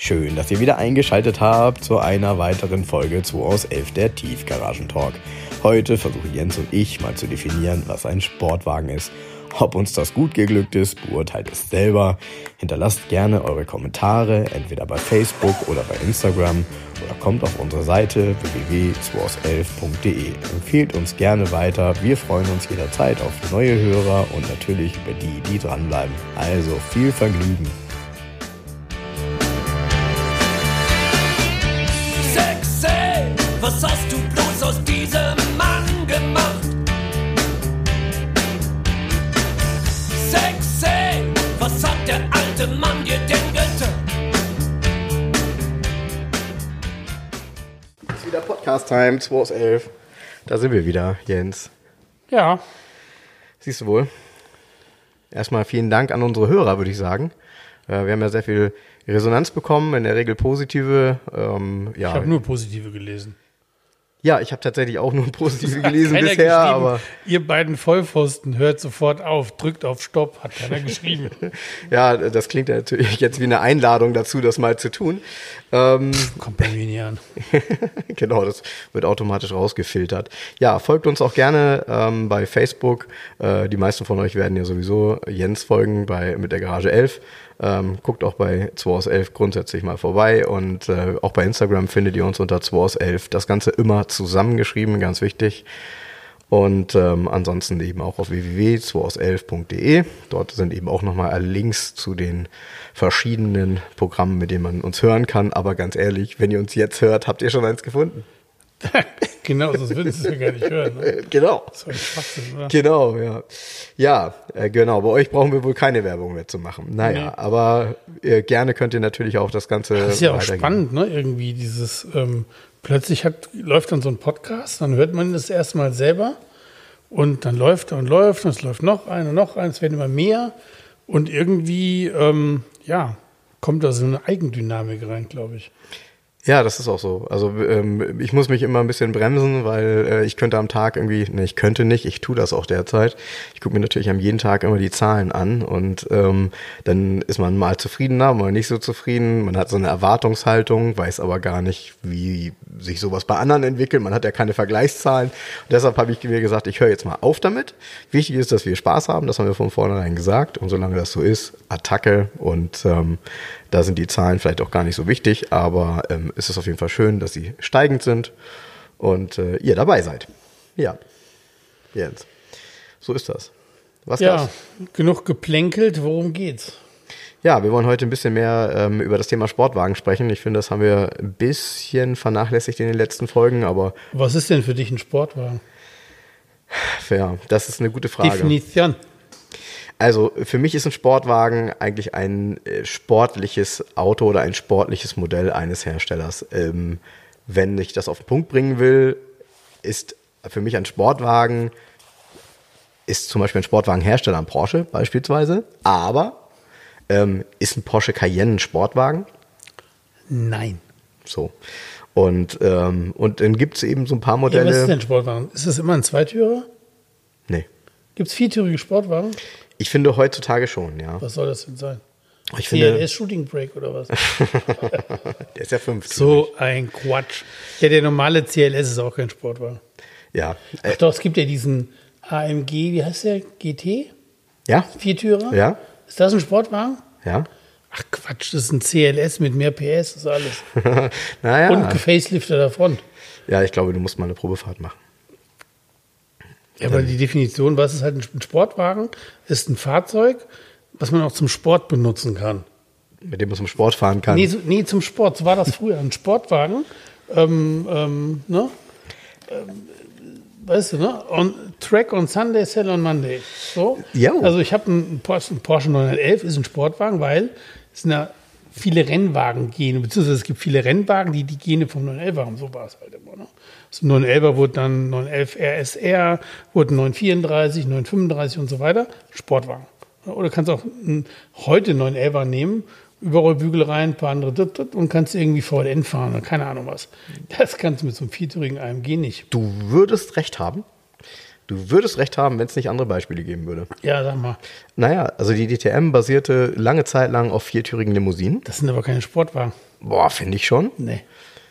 Schön, dass ihr wieder eingeschaltet habt zu einer weiteren Folge 2 aus 11 der Tiefgaragen-Talk. Heute versuchen Jens und ich mal zu definieren, was ein Sportwagen ist. Ob uns das gut geglückt ist, beurteilt es selber. Hinterlasst gerne eure Kommentare, entweder bei Facebook oder bei Instagram oder kommt auf unsere Seite www.2aus11.de. Empfehlt uns gerne weiter. Wir freuen uns jederzeit auf neue Hörer und natürlich über die, die dranbleiben. Also viel Vergnügen. Podcast-Time, 2 aus 11. Da sind wir wieder, Jens. Ja, Siehst du wohl. Erstmal vielen Dank an unsere Hörer, würde ich sagen. Äh, Wir haben ja sehr viel Resonanz bekommen, in der Regel positive. Ähm, ja, ich habe nur positive gelesen. ja, ich habe tatsächlich auch nur positive gelesen bisher, aber Ihr beiden Vollpfosten hört sofort auf, drückt auf Stopp, hat keiner geschrieben. ja, das klingt natürlich jetzt wie eine Einladung dazu, das mal zu tun. Ähm, Kommt bei mir nie an. genau, das wird automatisch rausgefiltert. Ja, folgt uns auch gerne ähm, bei Facebook. Äh, die meisten von euch werden ja sowieso Jens folgen bei mit der Garage 11. Ähm, guckt auch bei 2 aus 11 grundsätzlich mal vorbei und äh, auch bei Instagram findet ihr uns unter 2 aus 11. Das Ganze immer zusammengeschrieben, ganz wichtig. Und ähm, ansonsten eben auch auf www.2aus11.de. Dort sind eben auch nochmal Links zu den verschiedenen Programmen, mit denen man uns hören kann. Aber ganz ehrlich, wenn ihr uns jetzt hört, habt ihr schon eins gefunden. genau, sonst würden Sie es ja gar nicht hören. Ne? Genau. Oder? Genau, ja. Ja, äh, genau. Bei euch brauchen wir wohl keine Werbung mehr zu machen. Naja, Nee. aber äh, gerne könnt ihr natürlich auch das Ganze. Das ist ja auch spannend, ne? Irgendwie dieses, ähm, plötzlich hat, läuft dann so ein Podcast, dann hört man das erstmal selber und dann läuft er und läuft und es läuft noch ein und noch ein, es werden immer mehr und irgendwie, ähm, ja, kommt da so eine Eigendynamik rein, glaube ich. Ja, das ist auch so. Also ähm, ich muss mich immer ein bisschen bremsen, weil äh, ich könnte am Tag irgendwie, ne, ich könnte nicht, ich tue das auch derzeit. Ich gucke mir natürlich am jeden Tag immer die Zahlen an und ähm, dann ist man mal zufriedener, mal nicht so zufrieden. Man hat so eine Erwartungshaltung, weiß aber gar nicht, wie sich sowas bei anderen entwickelt. Man hat ja keine Vergleichszahlen. Und deshalb habe ich mir gesagt, ich höre jetzt mal auf damit. Wichtig ist, dass wir Spaß haben, das haben wir von vornherein gesagt. Und solange das so ist, Attacke und ähm, da sind die Zahlen vielleicht auch gar nicht so wichtig, aber ähm, es ist auf jeden Fall schön, dass sie steigend sind und äh, ihr dabei seid. Ja, Jens, so ist das. Was Ja, das? genug geplänkelt, worum geht's? Ja, wir wollen heute ein bisschen mehr ähm, über das Thema Sportwagen sprechen. Ich finde, das haben wir ein bisschen vernachlässigt in den letzten Folgen, aber Was ist denn für dich ein Sportwagen? ja, das ist eine gute Frage. Definition. Also für mich ist ein Sportwagen eigentlich ein äh, sportliches Auto oder ein sportliches Modell eines Herstellers. Ähm, wenn ich das auf den Punkt bringen will, ist für mich ein Sportwagen, ist zum Beispiel ein Sportwagenhersteller ein Porsche beispielsweise, aber ähm, ist ein Porsche Cayenne ein Sportwagen? Nein. So. Und, ähm, und dann gibt es eben so ein paar Ja, Modelle. was ist denn ein Sportwagen? Ist das immer ein Zweitürer? Nee. Gibt es viertürige Sportwagen? Ich finde heutzutage schon, ja. Was soll das denn sein? Ich finde, CLS Shooting Break oder was? der ist ja fünf. so ein Quatsch. Ja, der normale CLS ist auch kein Sportwagen. Ja. Ach doch, es gibt ja diesen AMG, wie heißt der? GT? ja? Viertürer? Ja? Ist das ein Sportwagen? Ja? Ach Quatsch, das ist ein CLS mit mehr PS, das ist alles. naja. Und gefacelifter Front. Ja, ich glaube, du musst mal eine Probefahrt machen. Ja, aber die Definition, was ist halt ein Sportwagen? Ist ein Fahrzeug, was man auch zum Sport benutzen kann. Mit dem man zum Sport fahren kann. Nee, so, nee, zum Sport. So war das früher. Ein Sportwagen. Ähm, ähm, ne? Ähm, weißt du, ne? On, track on Sunday, sell on Monday. So. Jo. Also ich habe einen Porsche, einen Porsche 911, ist ein Sportwagen, weil es sind ja viele Rennwagen gehen, beziehungsweise es gibt viele Rennwagen, die die Gene vom 911 haben. So war es halt immer. Ne? So ein 911er wurde dann 911 RSR, wurde 934, 935 und so weiter. Sportwagen. Oder kannst auch einen, heute 911er nehmen, überall Bügel rein, ein paar andere und kannst irgendwie VLN fahren oder keine Ahnung was. Das kannst du mit so einem viertürigen AMG nicht. Du würdest recht haben. Du würdest recht haben, wenn es nicht andere Beispiele geben würde. Ja, sag mal. Naja, also die DTM basierte lange Zeit lang auf viertürigen Limousinen. Das sind aber keine Sportwagen. Boah, finde ich schon. Nee.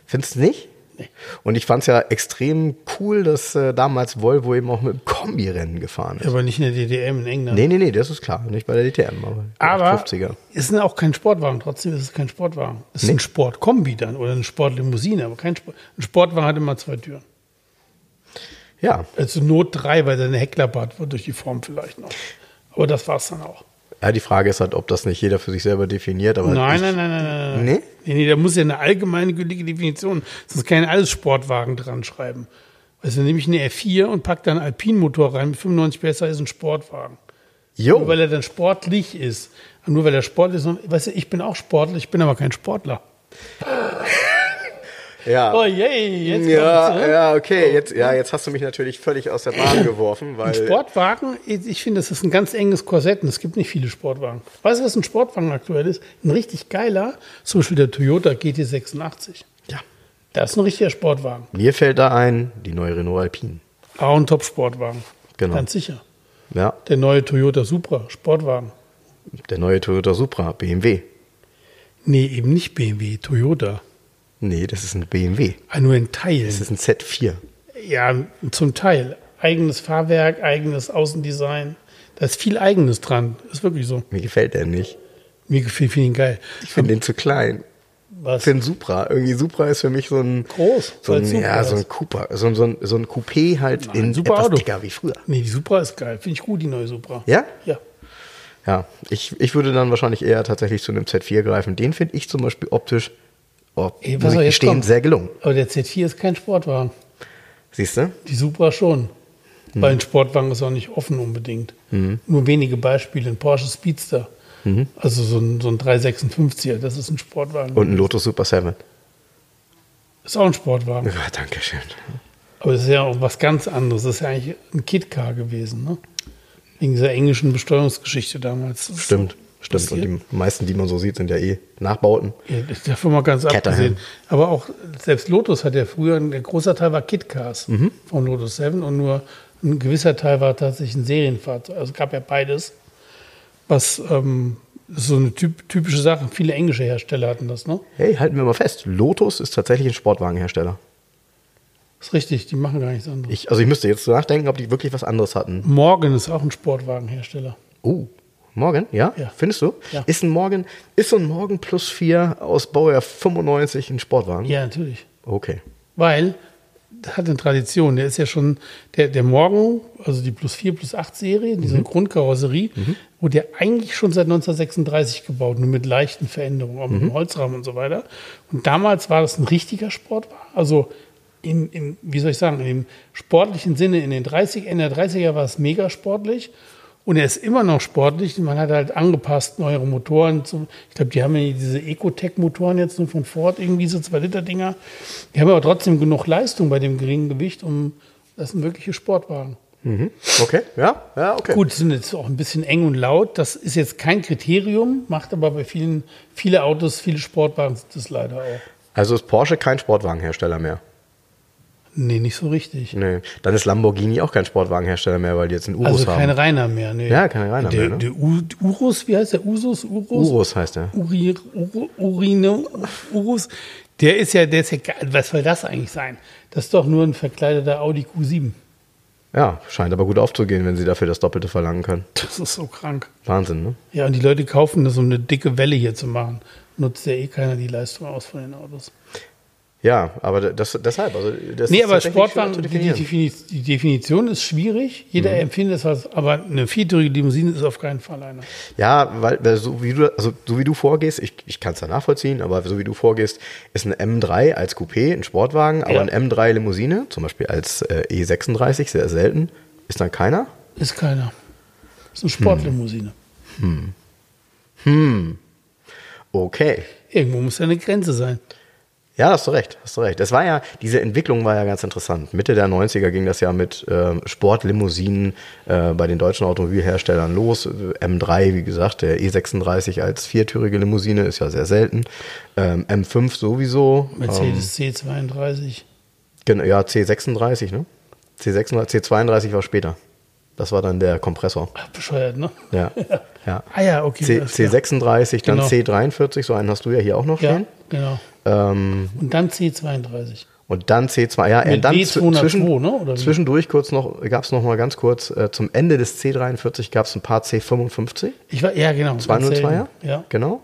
Findest du nicht? Nee. Und ich fand es ja extrem cool, dass äh, damals Volvo eben auch mit dem Kombi-Rennen gefahren ist. Aber nicht in der DDM in England. Nee, nee, nee, das ist klar. Nicht bei der DTM, aber, Aber 50er. es ist auch kein Sportwagen, trotzdem ist es kein Sportwagen. Es ist ein Sportkombi dann oder eine Sportlimousine, aber kein Sport. Ein Sportwagen hat immer zwei Türen. Ja, Also Not drei, weil seine Heckklappert wird durch die Form vielleicht noch. Aber das war's dann auch. Ja, die Frage ist halt, ob das nicht jeder für sich selber definiert. Aber Nein, nein, nein, nein, nein. Nee? Nee, da muss ja eine allgemeine gültige Definition, sonst kann ich alles Sportwagen dran schreiben. Also nehme ich eine R4 und packe da einen Alpinmotor rein mit 95 PS, ist ein Sportwagen. Nur Jo, weil er dann sportlich ist. Nur weil er sportlich ist. Weißt du, ich bin auch Sportler, ich bin aber kein Sportler. Ja. Oh yay, jetzt kommt's, ja, ne? ja, okay. Jetzt, ja, jetzt hast du mich natürlich völlig aus der Bahn geworfen, weil. Ein Sportwagen, ich finde, das ist ein ganz enges Korsett und es gibt nicht viele Sportwagen. Weißt du, was ein Sportwagen aktuell ist? Ein richtig geiler, zum Beispiel der Toyota GT86. Ja. Das ist ein richtiger Sportwagen. Mir fällt da ein, die neue Renault Alpine. Auch ein Top-Sportwagen. Genau. Ganz sicher. Ja, Der neue Toyota Supra, Sportwagen. der neue Toyota Supra, BMW. Nee, eben nicht BMW, Toyota. Nee, das ist ein BMW. Ah, nur in Teilen. Das ist ein Z4. Ja, zum Teil. Eigenes Fahrwerk, eigenes Außendesign. Da ist viel Eigenes dran. Ist wirklich so. Mir gefällt der nicht. Mir gefällt ihn geil. Ich finde den zu klein. Was? Für einen Supra. Irgendwie Supra ist für mich so ein. Groß, So ein, ja, so ein Cooper. So, ein- so, ein, so ein Coupé halt Nein, in super etwas Auto. dicker wie früher. Nee, die Supra ist geil. Finde ich gut, die neue Supra. Ja? Ja. Ja, ich, ich würde dann wahrscheinlich eher tatsächlich zu einem Z4 greifen. Den finde ich zum Beispiel optisch, oh, Ey, muss ich gestehen, sehr gelungen. Aber der Z4 ist kein Sportwagen. Siehst du? Die Supra schon. Hm. Weil ein Sportwagen ist auch nicht offen unbedingt. Nur wenige Beispiele. Ein Porsche Speedster. Hm. Also so ein, so ein 356er, das ist ein Sportwagen. Und ein Lotus Super 7. ist auch ein Sportwagen. Ja, danke schön. Aber das ist ja auch was ganz anderes. Das ist ja eigentlich ein Kit-Car gewesen, ne? Wegen dieser englischen Besteuerungsgeschichte damals. Ist Stimmt, stimmt. Und passiert. die meisten, die man so sieht, sind ja eh Nachbauten. Ja, davon mal ganz Caterham. abgesehen. Aber auch selbst Lotus hat ja früher, ein großer Teil war Kit-Cars Mhm. von Lotus 7 und nur ein gewisser Teil war tatsächlich ein Serienfahrzeug. Also es gab ja beides. Was ähm, ist so eine typ, typische Sache. Viele englische Hersteller hatten das, ne? Hey, halten wir mal fest. Lotus ist tatsächlich ein Sportwagenhersteller. Ist richtig, die machen gar nichts anderes. Ich, also ich müsste jetzt nachdenken, ob die wirklich was anderes hatten. Morgan ist auch ein Sportwagenhersteller. Oh, Morgan, ja? Ja. Findest du? Ja. Ist ein Morgan, ist so ein Morgan Plus 4 aus Baujahr 95 ein Sportwagen? Ja, natürlich. Okay. Weil, das hat eine Tradition. Der ist ja schon, der, der Morgen, also die Plus 4, Plus 8 Serie, diese Grundkarosserie, wurde ja eigentlich schon seit 1936 gebaut, nur mit leichten Veränderungen, auch mit dem Holzrahmen und so weiter. Und damals war das ein richtiger Sportwagen. Also im, im, wie soll ich sagen, im sportlichen Sinne, in den 30, Ende der 30er war es mega sportlich. Und er ist immer noch sportlich. Man hat halt angepasst, neuere Motoren. Zum, ich glaube, die haben ja diese Ecotec-Motoren jetzt nur von Ford, irgendwie so 2-Liter-Dinger. Die haben aber trotzdem genug Leistung bei dem geringen Gewicht, um das ist ein wirklicher Sportwagen. Mhm. Okay, ja, ja, okay. Gut, sind jetzt auch ein bisschen eng und laut. Das ist jetzt kein Kriterium, macht aber bei vielen, viele Autos, viele Sportwagen sind das leider auch. Also ist Porsche kein Sportwagenhersteller mehr. Nee, nicht so richtig. Nee. Dann ist Lamborghini auch kein Sportwagenhersteller mehr, weil die jetzt einen Urus Also haben. keine Rainer mehr. Nee. Ja, keine Rainer der, mehr, ne? Der Urus, wie heißt der? Usus? Urus? Urus heißt er. Uri, Ur, Urine, Urus, der ist ja, der ist ja geil. Was soll das eigentlich sein? Das ist doch nur ein verkleideter Audi Q7. Ja, scheint aber gut aufzugehen, wenn sie dafür das Doppelte verlangen können. Das ist so krank. Wahnsinn, ne? Ja, und die Leute kaufen das, um eine dicke Welle hier zu machen. Nutzt ja eh keiner die Leistung aus von den Autos. Ja, aber das, deshalb, also das Nee, ist aber Sportwagen, die, die, Definition ist schwierig. Jeder Mhm. empfindet es als, aber eine viertürige Limousine ist auf keinen Fall einer. Ja, weil, so wie du, also so wie du vorgehst, ich, ich kann es ja nachvollziehen, aber so wie du vorgehst, ist ein M3 als Coupé ein Sportwagen, aber Ja. ein M3 Limousine, zum Beispiel als äh, E36, sehr selten, ist dann keiner. Ist keiner. Ist eine Sportlimousine. Okay. Irgendwo muss ja eine Grenze sein. Ja, hast du recht, hast du recht. Das war ja, diese Entwicklung war ja ganz interessant. Mitte der 90er ging das ja mit ähm, Sportlimousinen äh, bei den deutschen Automobilherstellern los. Äh, M3, wie gesagt, der E36 als viertürige Limousine ist ja sehr selten. Ähm, M5 sowieso. Ähm, Mercedes C32. Genau, ja, C36, ne? C36, C32 war später. Das war dann der Kompressor. Ach, bescheuert, ne? Ja. ja. Ah ja, okay. C, alles klar. C36, dann Genau. C43, so einen hast du ja hier auch noch Ja, stehen. genau. Ähm, Und dann C32. und dann C2, ja, äh, Mit dann B202, zwischen, ne, oder wie? zwischendurch kurz noch, gab es noch mal ganz kurz, äh, zum Ende des C43 gab es ein paar C55. Ich war, ja, genau. ganz 202er? selten. Ja. Genau.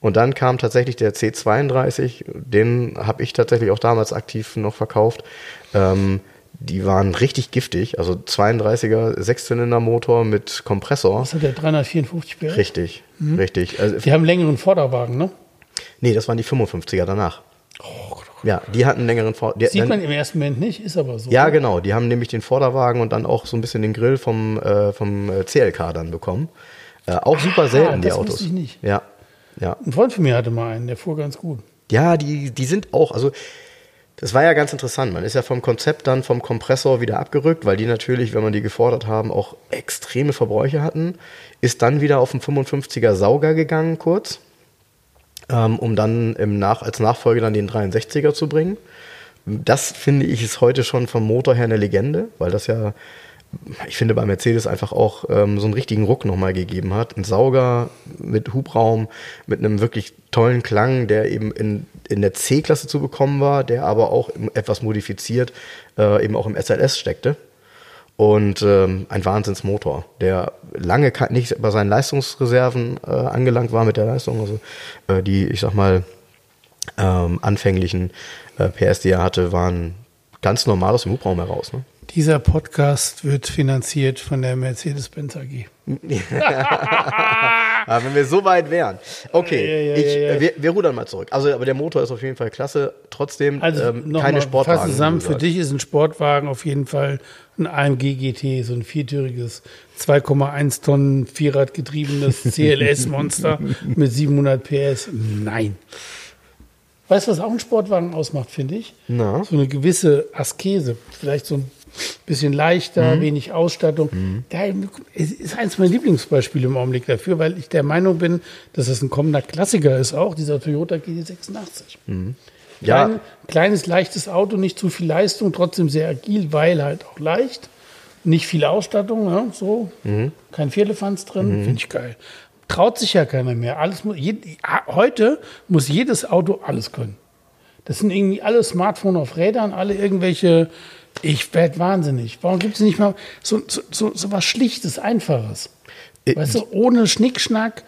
Und dann kam tatsächlich der C32, den habe ich tatsächlich auch damals aktiv noch verkauft. Ähm, die waren richtig giftig, also 32er Sechszylindermotor mit Kompressor. Was hat der 354 PS? Richtig, richtig. Also, Die haben längeren Vorderwagen, ne? Nee, das waren die 55er danach. Ja, die hatten einen längeren Vor die, Oh Sieht dann- man im ersten Moment nicht, ist aber so. Ja, genau. Die haben nämlich den Vorderwagen und dann auch so ein bisschen den Grill vom, äh, vom äh, CLK dann bekommen. Äh, auch super selten, die das Autos. wusste ich nicht. Ja, ja. Ein Freund von mir hatte mal einen, der fuhr ganz gut. Ja, die, die sind auch, also das war ja ganz interessant. Man ist ja vom Konzept dann vom Kompressor wieder abgerückt, weil die natürlich, wenn man die gefordert haben, auch extreme Verbräuche hatten. Ist dann wieder auf den 55er Sauger gegangen kurz, ähm, um dann im Nach als Nachfolger dann den 63er zu bringen. Das finde ich ist heute schon vom Motor her eine Legende, weil das ja, ich finde, bei Mercedes einfach auch ähm, so einen richtigen Ruck nochmal gegeben hat. Ein Sauger mit Hubraum, mit einem wirklich tollen Klang, der eben in, in der C-Klasse zu bekommen war, der aber auch etwas modifiziert äh, eben auch im SLS steckte. Und ähm, ein Wahnsinnsmotor, der lange nicht bei seinen Leistungsreserven äh, angelangt war mit der Leistung. Also äh, die, ich sag mal, ähm, anfänglichen äh, PS, die er hatte, waren ganz normal aus dem Hubraum heraus. Ne? Dieser Podcast wird finanziert von der Mercedes-Benz AG. Aber wenn wir so weit wären. Okay, Ja, ja, ich, ja, Wir, wir rudern mal zurück. Also, aber der Motor ist auf jeden Fall klasse. Trotzdem Also ähm, noch keine mal Sportwagen. Fass zusammen, für dich ist ein Sportwagen auf jeden Fall ein AMG GT, so ein viertüriges 2,1 Tonnen Vierrad getriebenes CLS-Monster mit 700 PS. Nein. Weißt du, was auch ein Sportwagen ausmacht, finde ich? Na? So eine gewisse Askese. Vielleicht so ein bisschen leichter, Mhm. wenig Ausstattung. Da es ist eins meiner Lieblingsbeispiele im Augenblick dafür, weil ich der Meinung bin, dass das ein kommender Klassiker ist auch, dieser Toyota GT86. Ja. Klein, kleines, leichtes Auto, nicht zu viel Leistung, trotzdem sehr agil, weil halt auch leicht. Nicht viel Ausstattung, ja, so. Kein Vierlefanz drin, finde ich geil. Traut sich ja keiner mehr. Alles muss, jed, heute muss jedes Auto alles können. Das sind irgendwie alle Smartphone auf Rädern, alle irgendwelche. Ich werde wahnsinnig. Warum gibt es nicht mal so, so, so, so was Schlichtes, Einfaches? Äh, Weißt du, ohne Schnickschnack.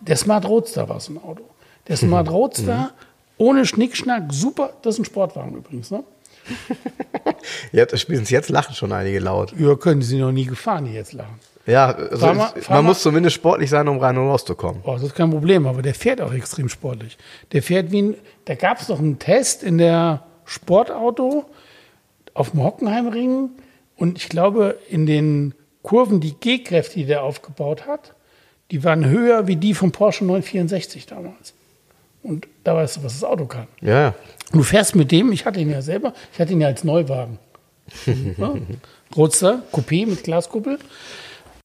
Der Smart Roadster war so ein Auto. Der Smart Roadster ohne Schnickschnack, super. Das ist ein Sportwagen übrigens, ne? Jetzt, spätestens jetzt lachen schon einige laut. Ja, können Sie noch nie gefahren, die jetzt lachen. Ja, also Fahr mal- fahr man mal- muss zumindest sportlich sein, um rein und rauszukommen. Oh, das ist kein Problem, aber der fährt auch extrem sportlich. Der fährt wie ein, da gab es noch einen Test in der Sportauto auf dem Hockenheimring und ich glaube, in den Kurven, die G-Kräfte, die der aufgebaut hat, die waren höher wie die vom Porsche 964 damals. Und da weißt du, was das Auto kann. Ja, du fährst mit dem, ich hatte ihn ja selber, ich hatte ihn ja als Neuwagen. ja? Roadster, Coupé mit Glaskuppel.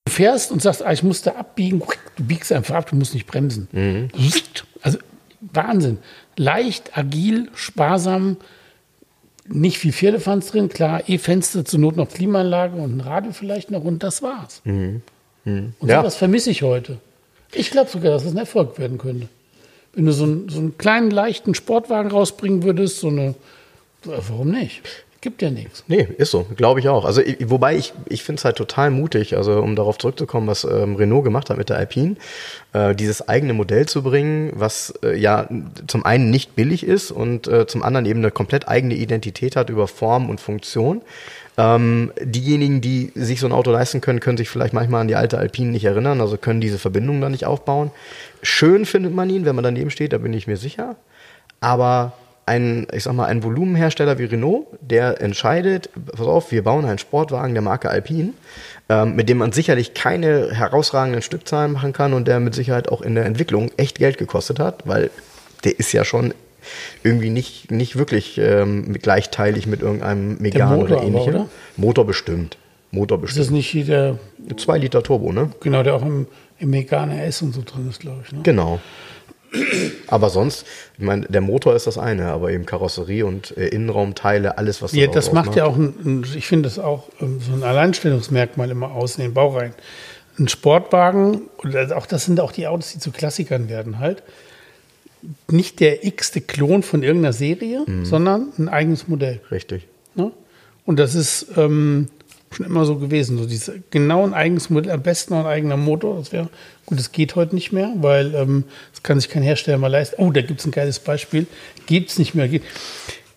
Du fährst und sagst, ah, ich muss da abbiegen. Du biegst einfach ab, du musst nicht bremsen. Also Wahnsinn. Leicht, agil, sparsam, nicht viel Vierlefanz drin, klar, E-Fenster, zur Not noch Klimaanlage und ein Radio vielleicht noch und das war's. Und Ja. sowas vermisse ich heute. Ich glaube sogar, dass es ein Erfolg werden könnte. Wenn du so einen, so einen kleinen, leichten Sportwagen rausbringen würdest, so eine, warum nicht? Gibt ja nichts. Nee, ist so, glaube ich auch. Also ich, wobei ich, ich finde es halt total mutig, also um darauf zurückzukommen, was ähm, Renault gemacht hat mit der Alpine, äh, dieses eigene Modell zu bringen, was äh, ja zum einen nicht billig ist und äh, zum anderen eben eine komplett eigene Identität hat über Form und Funktion. Ähm, diejenigen, die sich so ein Auto leisten können, können sich vielleicht manchmal an die alte Alpine nicht erinnern, also können diese Verbindung dann nicht aufbauen. Schön findet man ihn, wenn man daneben steht, da bin ich mir sicher. Aber ein, ich sag mal, ein Volumenhersteller wie Renault, der entscheidet, pass auf, wir bauen einen Sportwagen der Marke Alpine, ähm, mit dem man sicherlich keine herausragenden Stückzahlen machen kann und der mit Sicherheit auch in der Entwicklung echt Geld gekostet hat, weil der ist ja schon irgendwie nicht, nicht wirklich ähm, gleichteilig mit irgendeinem Motor oder aber, ähnlichem. oder? Motor bestimmt. Motor Ist das bestimmt. nicht der, Zwei Liter Turbo, ne? genau, der auch im, im Megane S und so drin ist, glaube ich. Ne? Genau. Aber sonst, ich meine, der Motor ist das eine, aber eben Karosserie und äh, Innenraumteile, alles, was Ja, auch das macht ja auch, ein, ich finde das auch ähm, so ein Alleinstellungsmerkmal immer aus in den Baureihen. Ein Sportwagen, oder auch das sind auch die Autos, die zu Klassikern werden halt, nicht der x-te Klon von irgendeiner Serie, Mhm. sondern ein eigenes Modell. Richtig. Ne? Und das ist ähm, schon immer so gewesen. So dieses genau ein eigenes Modell, am besten noch ein eigener Motor. Das wäre gut, das geht heute nicht mehr, weil ähm, das kann sich kein Hersteller mal leisten. Oh, da gibt es ein geiles Beispiel. Geht es nicht mehr.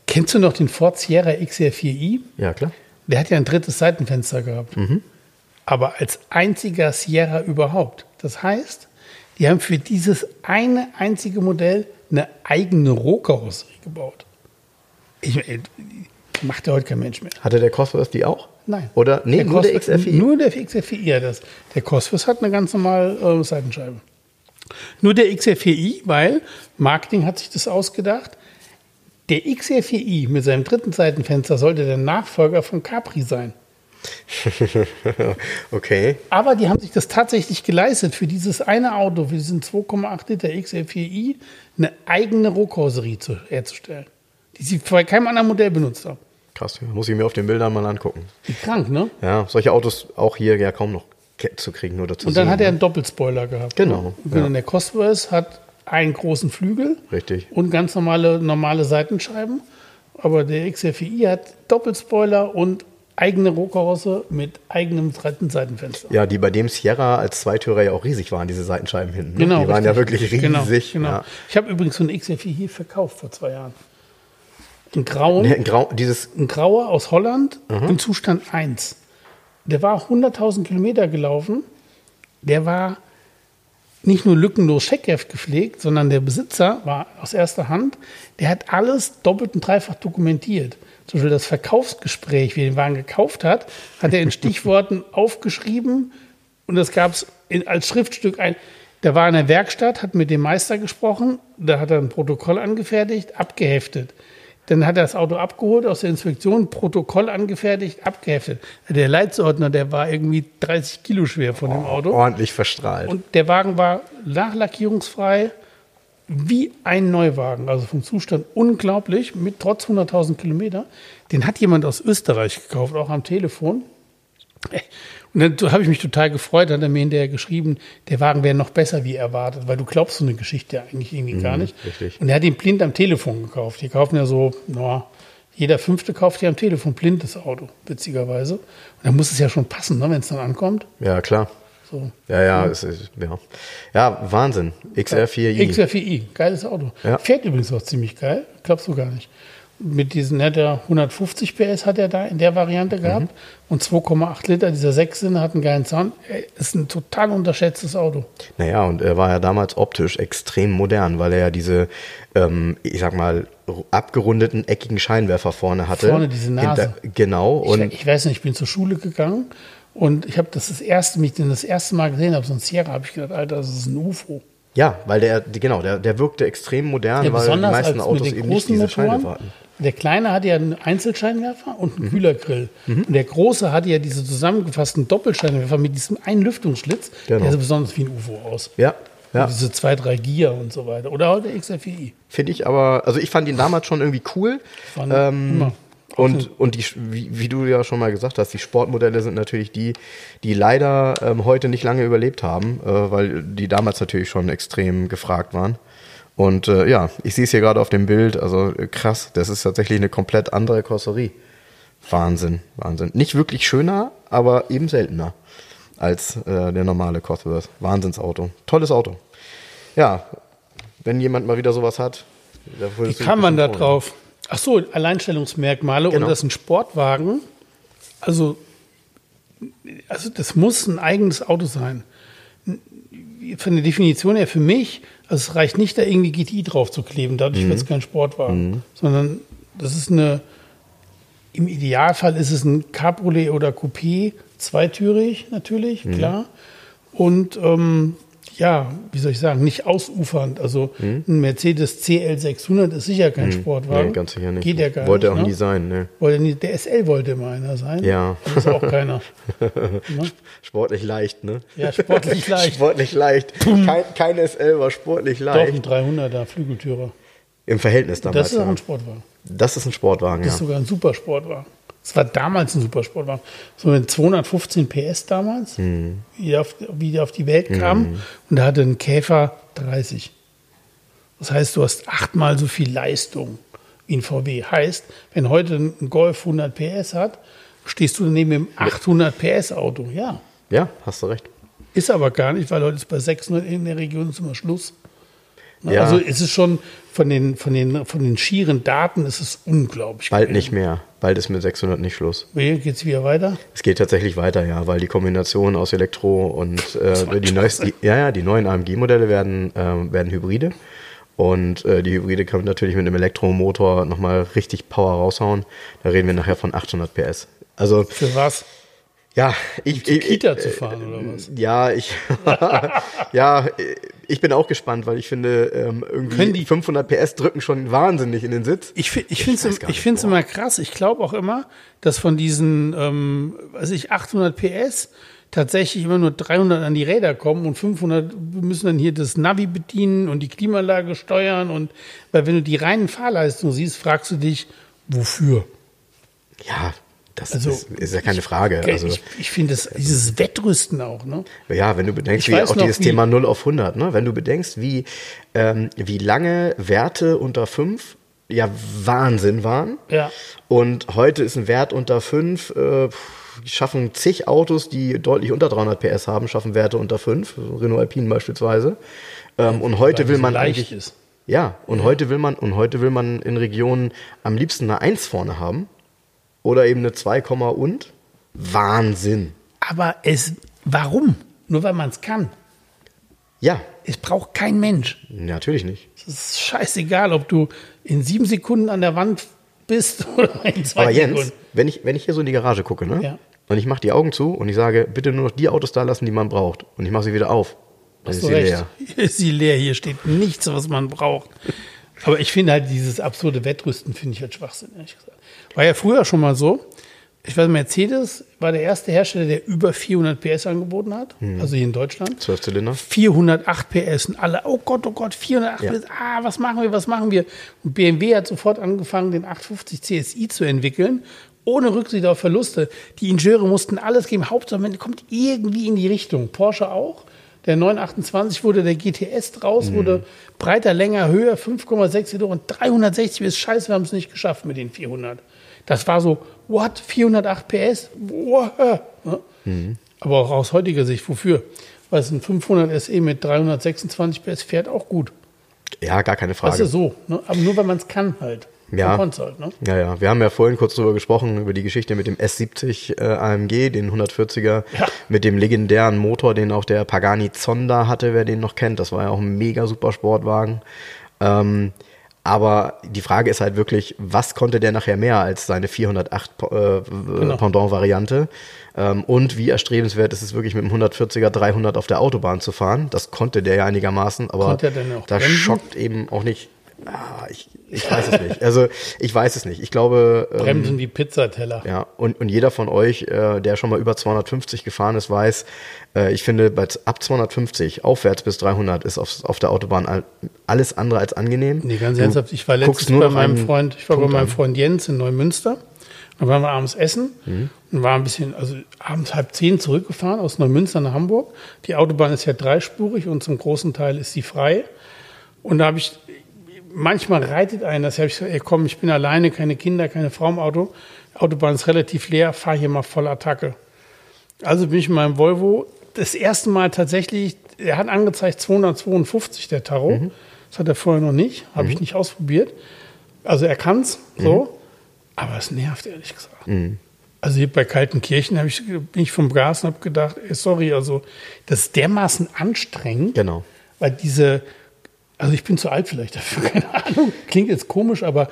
Kennst du noch den Ford Sierra XR4i? Ja, klar. Der hat ja ein drittes Seitenfenster gehabt. Aber als einziger Sierra überhaupt. Das heißt, die haben für dieses eine einzige Modell eine eigene Rohkarosserie gebaut. Ich, äh, macht ja heute kein Mensch mehr. Hatte der Cosworth die auch? Nein. Oder? Nee, Der nur der Cosworth- XR4. Nur der XR4i hat das. Der Cosworth hat eine ganz normale äh, Seitenscheibe. Nur der XR4i, weil Marketing hat sich das ausgedacht. Der XR4i mit seinem dritten Seitenfenster sollte der Nachfolger von Capri sein. okay. Aber die haben sich das tatsächlich geleistet, für dieses eine Auto, für diesen 2,8 Liter XR4i, eine eigene Rohkarosserie zu, herzustellen, die sie bei keinem anderen Modell benutzt haben. Krass, ja, muss ich mir auf den Bildern mal angucken. Krank, ne? Ja, solche Autos auch hier ja kaum noch zu kriegen oder zu Und dann sehen. hat er ne? einen Doppelspoiler gehabt. Genau, Ne? ja. Und der Cosworth hat einen großen Flügel Richtig. und ganz normale, normale Seitenscheiben. Aber der XR4i hat Doppelspoiler und eigene Rohkarosse mit eigenem dritten Seitenfenster. Ja, die bei dem Sierra als Zweitürer ja auch riesig waren, diese Seitenscheiben hinten. ne? Genau. Die waren ja richtig. wirklich riesig. Genau, genau. Ja. Ich habe übrigens so einen XR4 hier verkauft vor zwei Jahren. Ein grauen, Nee, Grau, dieses, ein grauer aus Holland im Zustand 1. Der war 100.000 Kilometer gelaufen. Der war nicht nur lückenlos Scheckheft gepflegt, sondern der Besitzer war aus erster Hand. Der hat alles doppelt und dreifach dokumentiert. Zum Beispiel das Verkaufsgespräch, wie er den Wagen gekauft hat, hat er in Stichworten aufgeschrieben und das gab es als Schriftstück ein. Der war in der Werkstatt, hat mit dem Meister gesprochen, da hat er ein Protokoll angefertigt, abgeheftet. Dann hat er das Auto abgeholt aus der Inspektion, Protokoll angefertigt, abgeheftet. Der Leitsordner, der war irgendwie 30 Kilo schwer von dem Auto. ordentlich verstrahlt. Und der Wagen war nachlackierungsfrei wie ein Neuwagen. Also vom Zustand unglaublich, mit trotz 100.000 Kilometer. Den hat jemand aus Österreich gekauft, auch am Telefon. Und dann habe ich mich total gefreut, hat er mir hinterher geschrieben, der Wagen wäre noch besser wie erwartet, weil du glaubst so eine Geschichte eigentlich irgendwie gar nicht. richtig. Und er hat ihn blind am Telefon gekauft. Die kaufen ja so, na, jeder Fünfte kauft ja am Telefon blind das Auto, witzigerweise. Und dann muss es ja schon passen, ne, wenn es dann ankommt. ja, klar. So. Ja, ja, es ist, ja. Ja, Wahnsinn. XR4i. XR4i, geiles Auto. Ja. Fährt übrigens auch ziemlich geil, glaubst du gar nicht. Mit diesen, hat er 150 PS hat er da in der Variante Mhm. gehabt und 2,8 Liter, dieser Sechszylinder hat einen geilen Sound. Ist ein total unterschätztes Auto. Naja, und er war ja damals optisch extrem modern, weil er ja diese, ähm, ich sag mal, abgerundeten, eckigen Scheinwerfer vorne hatte. Vorne diese Nase. genau. Ich, Und ich weiß nicht, ich bin zur Schule gegangen und ich habe das das erste, mich den das erste Mal gesehen habe, so ein Sierra, habe ich gedacht, Alter, das ist ein UFO. ja, weil der, genau, der, der wirkte extrem modern, Ja, weil die meisten Autos eben nicht diese Motoren. Scheinwerfer hatten. Der kleine hatte ja einen Einzelscheinwerfer und Mhm. einen Kühlergrill. Und der große hatte ja diese zusammengefassten Doppelscheinwerfer mit diesem einen Lüftungsschlitz. Genau. Der sah besonders wie ein UFO aus. Ja, ja. Und diese zwei, drei Gier und so weiter. Oder auch der XR4i. Finde ich aber, also ich fand ihn damals schon irgendwie cool. Waren Ähm, immer. und und die, wie, wie du ja schon mal gesagt hast, die Sportmodelle sind natürlich die, die leider ähm, heute nicht lange überlebt haben, äh, weil die damals natürlich schon extrem gefragt waren. Und äh, ja, ich sehe es hier gerade auf dem Bild, also äh, krass, das ist tatsächlich eine komplett andere Karosserie. Wahnsinn, Wahnsinn. Nicht wirklich schöner, aber eben seltener als äh, der normale Cosworth. Wahnsinnsauto. Tolles Auto. Ja, wenn jemand mal wieder sowas hat. da Wie kam dich man da drauf? Ach so, Alleinstellungsmerkmale Genau. und das ist ein Sportwagen. Also, also das muss ein eigenes Auto sein. Von der Definition her für mich, also es reicht nicht, da irgendwie GTI drauf zu kleben, dadurch wird es kein Sportwagen, sondern das ist eine, im Idealfall ist es ein Cabriolet oder Coupé, zweitürig natürlich, klar. Und ähm, ja, wie soll ich sagen, nicht ausufernd. Also Hm? ein Mercedes CL600 ist sicher kein Sportwagen. Nee, ganz sicher nicht. Geht ja gar Wollte nicht. auch ne? nie sein, ne? Wollte nie, der SL wollte immer einer sein. Ja. Das ist auch keiner. ne? Sportlich leicht, ne? Ja, sportlich leicht. Sportlich leicht. Kein, kein SL war sportlich Doch, leicht. ein 300er Flügeltürer. Im Verhältnis damals. Das ist auch ein Sportwagen. Das ist ein Sportwagen, Das ja. ist sogar ein Supersportwagen. Das war damals ein Supersportwagen. So mit 215 PS damals, Hm. wie, der auf, wie der auf die Welt kam. Und da hatte ein Käfer 30. Das heißt, du hast achtmal so viel Leistung wie ein VW. Heißt, wenn heute ein Golf 100 PS hat, stehst du daneben im 800 PS Auto. Ja, Ja, hast du recht. ist aber gar nicht, weil heute ist bei 600 in der Region immer Schluss. Ne? Ja. Also ist es schon von den, von, den, von den schieren Daten ist es unglaublich. Bald gewesen. nicht mehr. Bald ist mit 600 nicht Schluss. Wie geht's wieder weiter? Es geht tatsächlich weiter, ja, weil die Kombination aus Elektro und äh, die, neuesten, die, ja, ja, die neuen AMG-Modelle werden, ähm, werden Hybride. Und äh, die Hybride können natürlich mit einem Elektromotor nochmal richtig Power raushauen. Da reden wir nachher von 800 PS. Also, Für was? Ja, ich. Zur ich Kita ich, zu fahren oder was? Ja, ich, ja, ich bin auch gespannt, weil ich finde, ähm, Können irgendwie die- 500 PS drücken schon wahnsinnig in den Sitz. Ich, fi- ich finde es ich find's immer krass. Ich glaube auch immer, dass von diesen, ähm, weiß ich, 800 PS tatsächlich immer nur 300 an die Räder kommen und 500 müssen dann hier das Navi bedienen und die Klimaanlage steuern. Und weil wenn du die reinen Fahrleistungen siehst, fragst du dich, wofür? Ja, das Also, ist, ist ja keine Frage. Also, ich ich finde das- dieses Wettrüsten auch, ne? Ja, wenn du bedenkst, Ich wie auch noch, dieses wie- Thema 0 auf 100, ne? wenn du bedenkst, wie, ähm, wie lange Werte unter 5 ja Wahnsinn waren. Ja. Und heute ist ein Wert unter 5, äh, schaffen zig Autos, die deutlich unter 300 PS haben, schaffen Werte unter 5, Renault Alpine beispielsweise. Ähm, und heute will man eigentlich, ist. ja, und heute will man, und heute will man in Regionen am liebsten eine 1 vorne haben. Oder eben eine 2, und. Wahnsinn. Aber es, warum? Nur weil man es kann. Ja, Es braucht kein Mensch. natürlich nicht. Es ist scheißegal, ob du in sieben Sekunden an der Wand bist oder in zwei Aber Jens, Sekunden. wenn ich, wenn ich hier so in die Garage gucke, ne? Ja. Und ich mache die Augen zu und ich sage, bitte nur noch die Autos da lassen, die man braucht. Und ich mache sie wieder auf. Dann ist sie recht. leer. Hier ist sie leer. Hier steht nichts, was man braucht. Aber ich finde halt dieses absurde Wettrüsten, finde ich halt Schwachsinn, ehrlich gesagt. War ja früher schon mal so. Ich weiß, Mercedes war der erste Hersteller, der über 400 PS angeboten hat. Hm. Also hier in Deutschland. Zwölf Zylinder. 408 PS und alle, oh Gott, oh Gott, 408 Ja. PS, ah, was machen wir, was machen wir? Und BMW hat sofort angefangen, den 850 CSI zu entwickeln, ohne Rücksicht auf Verluste. Die Ingenieure mussten alles geben, Hauptsache, man kommt irgendwie in die Richtung. Porsche auch. Der 928 wurde der GTS draus, Mhm. wurde breiter, länger, höher, 5,6 Liter und 360 PS. Scheiße, wir haben es nicht geschafft mit den 400. Das war so, what, 408 PS? Mhm. Aber auch aus heutiger Sicht, wofür? Weil es ein 500 SE mit 326 PS fährt auch gut. Ja, gar keine Frage. Das ist so. Ne? Aber nur, wenn man es kann halt. Ja. Halt, ne? Ja, ja. Wir haben ja vorhin kurz drüber gesprochen, über die Geschichte mit dem S70 äh, AMG, den 140er, Ja. mit dem legendären Motor, den auch der Pagani Zonda hatte, wer den noch kennt. Das war ja auch ein mega super Sportwagen. Ähm, aber die Frage ist halt wirklich, was konnte der nachher mehr als seine 408 äh, Genau. Pendant-Variante? Ähm, und wie erstrebenswert ist es wirklich mit dem 140er 300 auf der Autobahn zu fahren? Das konnte der ja einigermaßen, aber Konnte er denn auch da bremsen? schockt eben auch nicht. Ah, ich, ich weiß es nicht. Also ich weiß es nicht. Ich glaube, ähm, Bremsen wie Pizzateller. ja, und, und jeder von euch, äh, der schon mal über 250 gefahren ist, weiß, äh, ich finde, bei, ab 250 aufwärts bis 300 ist auf, auf der Autobahn all, alles andere als angenehm. Nee, ganz Du ernsthaft. Ich war letztens bei meinem Freund, ich war Punkt bei meinem. Freund Jens in Neumünster. Da waren wir abends essen Mhm. und waren ein bisschen, also abends halb zehn zurückgefahren aus Neumünster nach Hamburg. Die Autobahn ist ja dreispurig und zum großen Teil ist sie frei. Und da habe ich, manchmal reitet einen, das habe ich gesagt, ey, komm, ich bin alleine, keine Kinder, keine Frau im Auto. Die Autobahn ist relativ leer, fahr hier mal voll Attacke. Also bin ich in meinem Volvo das erste Mal tatsächlich, er hat angezeigt 252 der Tarot. Das hat er vorher noch nicht, habe ich nicht ausprobiert. Also er kann's so, aber es nervt ehrlich gesagt. Also hier bei Kaltenkirchen ich, bin ich vom Gas und habe gedacht, ey, sorry, also das ist dermaßen anstrengend, Genau. weil diese Also ich bin zu alt vielleicht dafür, keine Ahnung. Klingt jetzt komisch, aber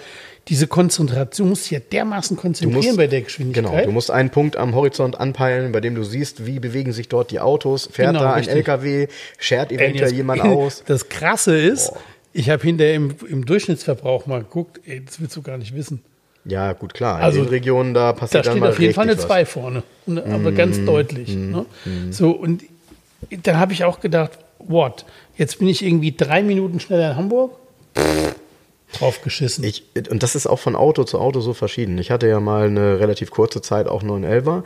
diese Konzentration muss ja dermaßen konzentrieren bei der Geschwindigkeit. Genau, du musst einen Punkt am Horizont anpeilen, bei dem du siehst, wie bewegen sich dort die Autos. Fährt Genau, da ein richtig. LKW, schert Ey, eventuell jetzt- jemand aus. Das Krasse ist, ich habe hinterher im, im Durchschnittsverbrauch mal geguckt, ey, das willst du gar nicht wissen. Ja, gut, klar. In Also, den Regionen, da Da passiert dann steht mal auf jeden Fall eine richtig was. 2 vorne, ne, aber ganz deutlich. Ne? So, und dann habe ich auch gedacht, what? Jetzt bin ich irgendwie drei Minuten schneller in Hamburg? Drauf geschissen. Ich, und das ist auch von Auto zu Auto so verschieden. Ich hatte ja mal eine relativ kurze Zeit auch 911er.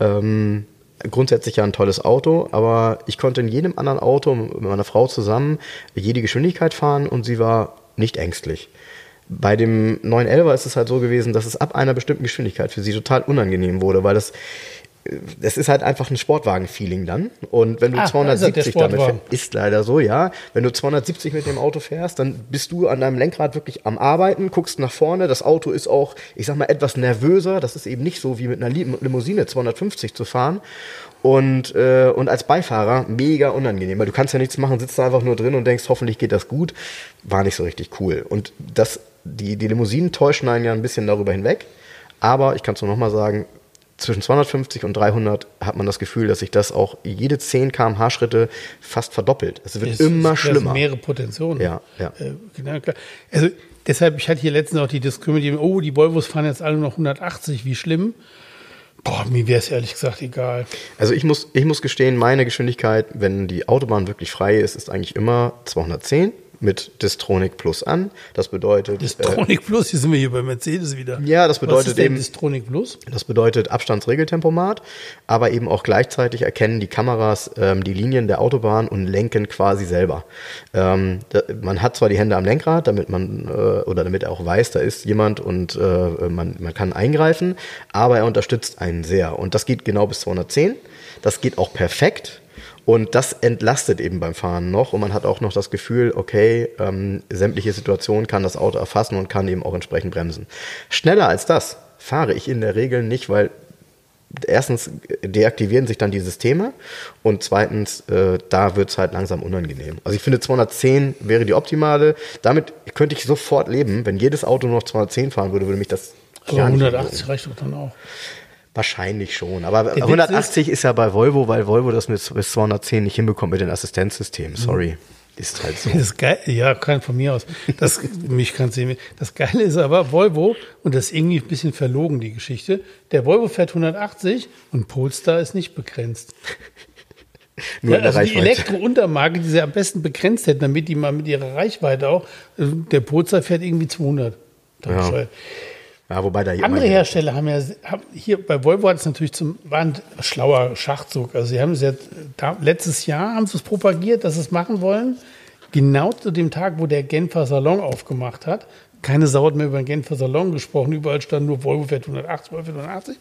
Ähm, grundsätzlich ja ein tolles Auto, aber ich konnte in jedem anderen Auto mit meiner Frau zusammen jede Geschwindigkeit fahren und sie war nicht ängstlich. Bei dem 911er ist es halt so gewesen, dass es ab einer bestimmten Geschwindigkeit für sie total unangenehm wurde, weil das das ist halt einfach ein Sportwagen-Feeling dann. Und wenn du der 270 damit Sportwagen. fährst, ist leider so, ja. Wenn du 270 mit dem Auto fährst, dann bist du an deinem Lenkrad wirklich am Arbeiten, guckst nach vorne. Das Auto ist auch, ich sag mal, etwas nervöser. Das ist eben nicht so wie mit einer Lim- Limousine 250 zu fahren. Und, äh, und als Beifahrer mega unangenehm, weil du kannst ja nichts machen, sitzt da einfach nur drin und denkst, hoffentlich geht das gut. War nicht so richtig cool. Und das, die, die Limousinen täuschen einen ja ein bisschen darüber hinweg. Aber ich kann es nur nochmal sagen, zwischen 250 und 300 hat man das Gefühl, dass sich das auch jede 10 km/h Schritte fast verdoppelt. Es wird Es- immer es- schlimmer. Mehrere Potentionen. Ja, ja. Äh, genau, klar. Also deshalb, ich hatte hier letztens auch die Diskussion, die, oh, die Volvos fahren jetzt alle noch 180, wie schlimm. Boah, mir wäre es ehrlich gesagt egal. Also ich muss, ich muss gestehen, meine Geschwindigkeit, wenn die Autobahn wirklich frei ist, ist eigentlich immer 210 mit Distronic Plus an. Das bedeutet, äh, Distronic Plus, hier sind wir hier bei Mercedes wieder. Ja, das Was bedeutet ist denn eben- Distronic Plus? Das bedeutet Abstandsregeltempomat, aber eben auch gleichzeitig erkennen die Kameras ähm, die Linien der Autobahn und lenken quasi selber. Ähm, da, man hat zwar die Hände am Lenkrad, damit man äh, oder damit er auch weiß, da ist jemand und äh, man, man kann eingreifen, aber er unterstützt einen sehr. Und das geht genau bis 210. Das geht auch perfekt. Und das entlastet eben beim Fahren noch und man hat auch noch das Gefühl, okay, ähm, sämtliche Situationen kann das Auto erfassen und kann eben auch entsprechend bremsen. Schneller als das fahre ich in der Regel nicht, weil erstens deaktivieren sich dann die Systeme und zweitens, äh, da wird es halt langsam unangenehm. Also ich finde 210 wäre die optimale. Damit könnte ich sofort leben. Wenn jedes Auto noch 210 fahren würde, würde mich das Aber gar nicht 180 reicht doch dann auch. Wahrscheinlich schon. Aber Witz 180 ist, ja bei Volvo, weil Volvo das mit, bis 210 nicht hinbekommt mit den Assistenzsystemen. Sorry. Ist halt so. Das Geile, ja, kann von mir aus. Das, mich kann sehen. Das Geile ist aber, Volvo, und das ist irgendwie ein bisschen verlogen, die Geschichte, der Volvo fährt 180 und Polestar ist nicht begrenzt. Nur Ja, der also die. Elektro-Untermarke, die sie am besten begrenzt hätten, damit die mal mit ihrer Reichweite auch, äh, der Polestar fährt irgendwie 200. Da Ja. Ja, wobei da Andere Hersteller haben ja, haben hier bei Volvo hat es natürlich zum, war ein schlauer Schachzug. Also sie haben es ja, da, letztes Jahr haben sie es propagiert, dass sie es machen wollen. Genau zu dem Tag, wo der Genfer Salon aufgemacht hat. Keine Sau hat mehr über den Genfer Salon gesprochen. Überall stand nur Volvo fährt 180, Volvo fährt 180.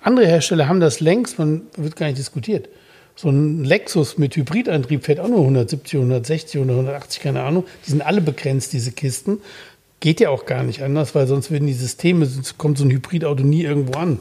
Andere Hersteller haben das längst, man wird gar nicht diskutiert. So ein Lexus mit Hybridantrieb fährt auch nur 170, 160 oder 180, keine Ahnung. Die sind alle begrenzt, diese Kisten. Geht ja auch gar nicht anders, weil sonst würden die Systeme, sonst kommt so ein Hybridauto nie irgendwo an.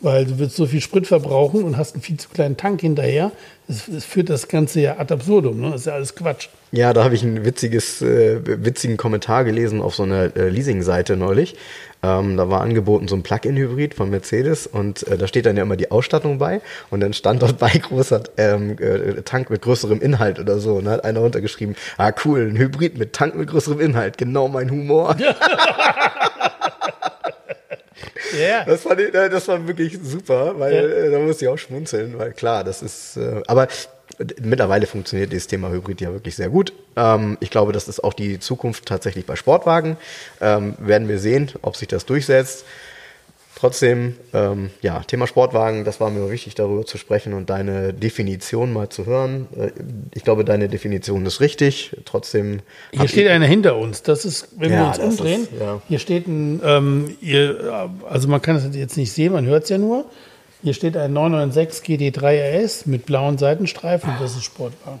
Weil du willst so viel Sprit verbrauchen und hast einen viel zu kleinen Tank hinterher. Das, das führt das Ganze ja ad absurdum. Ne? Das ist ja alles Quatsch. Ja, da habe ich einen witziges, äh, witzigen Kommentar gelesen auf so einer äh, Leasing-Seite neulich. Ähm, da war angeboten so ein Plug-in-Hybrid von Mercedes und äh, da steht dann ja immer die Ausstattung bei und dann stand dort bei großer ähm, äh, Tank mit größerem Inhalt oder so. Und da hat einer runtergeschrieben, ah cool, ein Hybrid mit Tank mit größerem Inhalt, genau mein Humor. Ja. Das fand ich, äh, das war wirklich super, weil Ja. äh, da musste ich auch schmunzeln, weil klar, das ist, äh, aber mittlerweile funktioniert dieses Thema Hybrid ja wirklich sehr gut. Ähm, ich glaube, das ist auch die Zukunft tatsächlich bei Sportwagen. Ähm, werden wir sehen, ob sich das durchsetzt. Trotzdem, ähm, ja, Thema Sportwagen, das war mir wichtig, darüber zu sprechen und deine Definition mal zu hören. Äh, ich glaube, deine Definition ist richtig. Trotzdem. Hier steht einer hinter uns. Das ist, wenn wir Ja, uns das ist- umdrehen, ja. hier steht ein, ähm, ihr, also man kann es jetzt nicht sehen, man hört es ja nur. Hier steht ein 996 GT3 RS mit blauen Seitenstreifen. Das ist Sportwagen.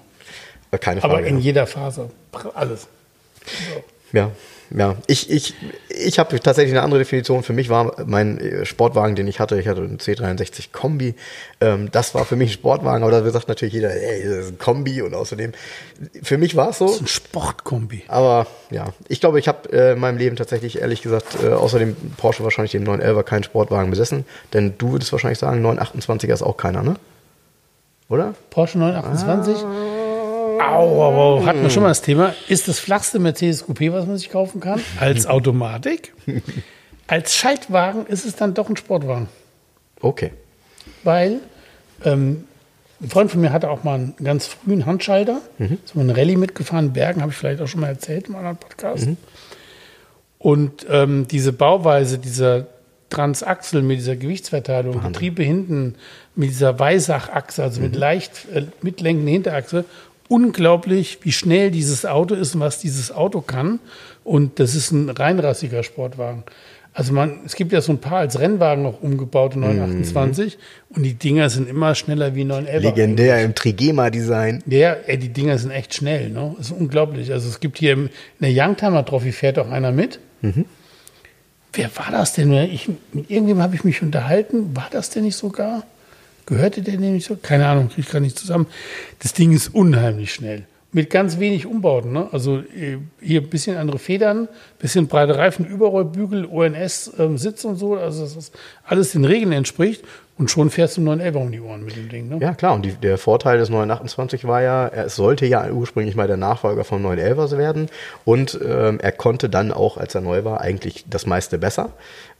äh, keine Frage. Aber in jeder Phase. Alles. Ja, ja. Ich, ich, ich habe tatsächlich eine andere Definition. Für mich war mein äh, Sportwagen, den ich hatte, ich hatte einen C63 Kombi, ähm, das war für mich ein Sportwagen, aber da sagt natürlich jeder, ey, das ist ein Kombi und außerdem, für mich war es so. Das ist ein Sportkombi. Aber ja, ich glaube, ich habe äh, in meinem Leben tatsächlich, ehrlich gesagt, äh, außer dem Porsche wahrscheinlich dem 911er keinen Sportwagen besessen. Denn du würdest wahrscheinlich sagen, 928er ist auch keiner, ne? Oder? Porsche 928. Au, aber hatten wir schon mal das Thema. Ist das flachste Mercedes Coupé, was man sich kaufen kann, als Automatik. Als Schaltwagen ist es dann doch ein Sportwagen. Okay. weil ähm, ein Freund von mir hatte auch mal einen ganz frühen Handschalter. Ist mal eine Rallye mitgefahren, in Bergen, habe ich vielleicht auch schon mal erzählt im anderen Podcast. Und ähm, diese Bauweise dieser Transaxel mit dieser Gewichtsverteilung, Getriebe hinten, mit dieser Weisachachse, also mit leicht äh, mitlenkenden Hinterachse, unglaublich, wie schnell dieses Auto ist und was dieses Auto kann. Und das ist ein reinrassiger Sportwagen. Also man, es gibt ja so ein paar als Rennwagen noch umgebaute 928 und die Dinger sind immer schneller wie 911. Legendär im Trigema-Design. Ja, ey, die Dinger sind echt schnell, ne? Das ist unglaublich. Also es gibt hier im, in der Youngtimer Trophy fährt auch einer mit. Wer war das denn? Ich, mit irgendjemandem habe ich mich unterhalten. War das denn nicht sogar? Gehörte der nicht so? Keine Ahnung, kriege ich gar nicht zusammen. Das Ding ist unheimlich schnell. Mit ganz wenig Umbauten. Ne? Also äh, hier ein bisschen andere Federn, bisschen breite Reifen, Überrollbügel, ONS, ähm, Sitz und so. Also dass das alles den Regeln entspricht. Und schon fährst du 911 um die Ohren mit dem Ding. Ne? Ja, klar. Und die, der Vorteil des 928 war ja, es sollte ja ursprünglich mal der Nachfolger vom 911er werden. Und ähm, er konnte dann auch, als er neu war, eigentlich das meiste besser.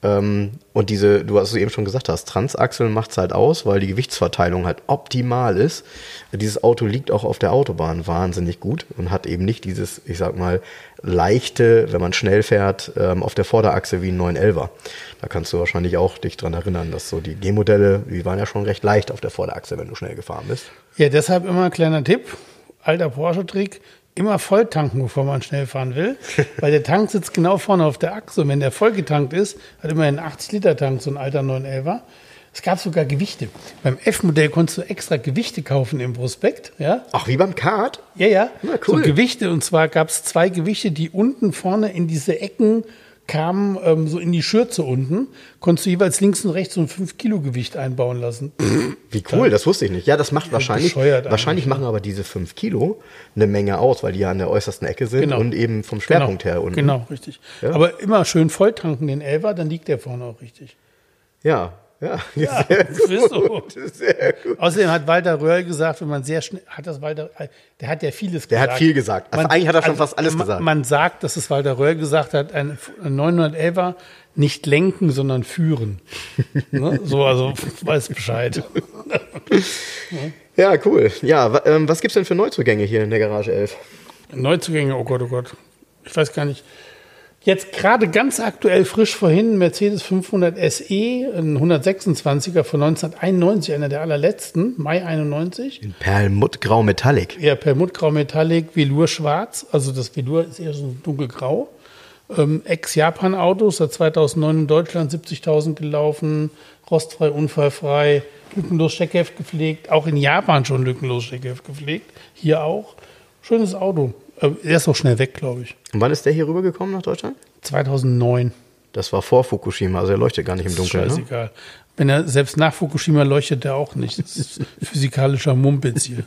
Ähm, und diese, du hast es eben schon gesagt hast, Transachseln macht's halt aus, weil die Gewichtsverteilung halt optimal ist. Dieses Auto liegt auch auf der Autobahn wahnsinnig gut und hat eben nicht dieses, ich sag mal, leichte, wenn man schnell fährt, ähm, auf der Vorderachse wie ein 911er. Da kannst du wahrscheinlich auch dich dran erinnern, dass so die G-Modelle, die waren ja schon recht leicht auf der Vorderachse, wenn du schnell gefahren bist. Ja, deshalb immer ein kleiner Tipp, alter Porsche-Trick, immer voll tanken, bevor man schnell fahren will, weil der Tank sitzt genau vorne auf der Achse und wenn der voll getankt ist, hat immerhin einen 80-Liter-Tank, so ein alter 911er. Es gab sogar Gewichte. Beim F-Modell konntest du extra Gewichte kaufen im Prospekt, ja? Ach, wie beim Kart? Ja, ja. Na, cool. So Gewichte. Und zwar gab es zwei Gewichte, die unten vorne in diese Ecken kamen, ähm, so in die Schürze unten. Konntest du jeweils links und rechts so ein 5-Kilo-Gewicht einbauen lassen. Wie cool, das wusste ich nicht. Ja, das macht wahrscheinlich, bescheuert wahrscheinlich eigentlich, machen aber diese 5 Kilo eine Menge aus, weil die ja an der äußersten Ecke sind Genau. und eben vom Schwerpunkt genau. her unten. Genau, richtig. Ja. Aber immer schön voll tanken den Elfer, dann liegt der vorne auch richtig. Ja, ja, Ja, sehr das ist so. gut. Sehr gut. Außerdem hat Walter Röhrl gesagt, wenn man sehr schnell, hat das Walter, der hat ja vieles Der gesagt. hat viel gesagt. Also eigentlich hat er schon fast alles man, gesagt. Man sagt, dass es Walter Röhrl gesagt hat, ein 911er nicht lenken, sondern führen. ne? So, also weiß Bescheid. Ja, cool. Ja, ähm, was gibt's denn für Neuzugänge hier in der Garage 11? Neuzugänge, oh Gott, oh Gott. Ich weiß gar nicht. Jetzt gerade ganz aktuell frisch vorhin Mercedes 500 SE, ein 126er von 1991, einer der allerletzten, Mai 91. In Perlmuttgrau Metallic. Eher Perlmuttgrau Metallic, Velour schwarz, also das Velour ist eher so dunkelgrau. Ähm, Ex-Japan-Autos, seit 2009 in Deutschland 70.000 gelaufen, rostfrei, unfallfrei, lückenlos Steckheft gepflegt, auch in Japan schon lückenlos Steckheft gepflegt, hier auch. Schönes Auto. Äh, Er ist auch schnell weg, glaube ich. Und wann ist der hier rübergekommen nach Deutschland? 2009. Das war vor Fukushima, also er leuchtet gar nicht im Dunkeln. Ne? Scheißegal. Wenn er selbst nach Fukushima leuchtet, er auch nicht. Das ist physikalischer Mumpitz hier.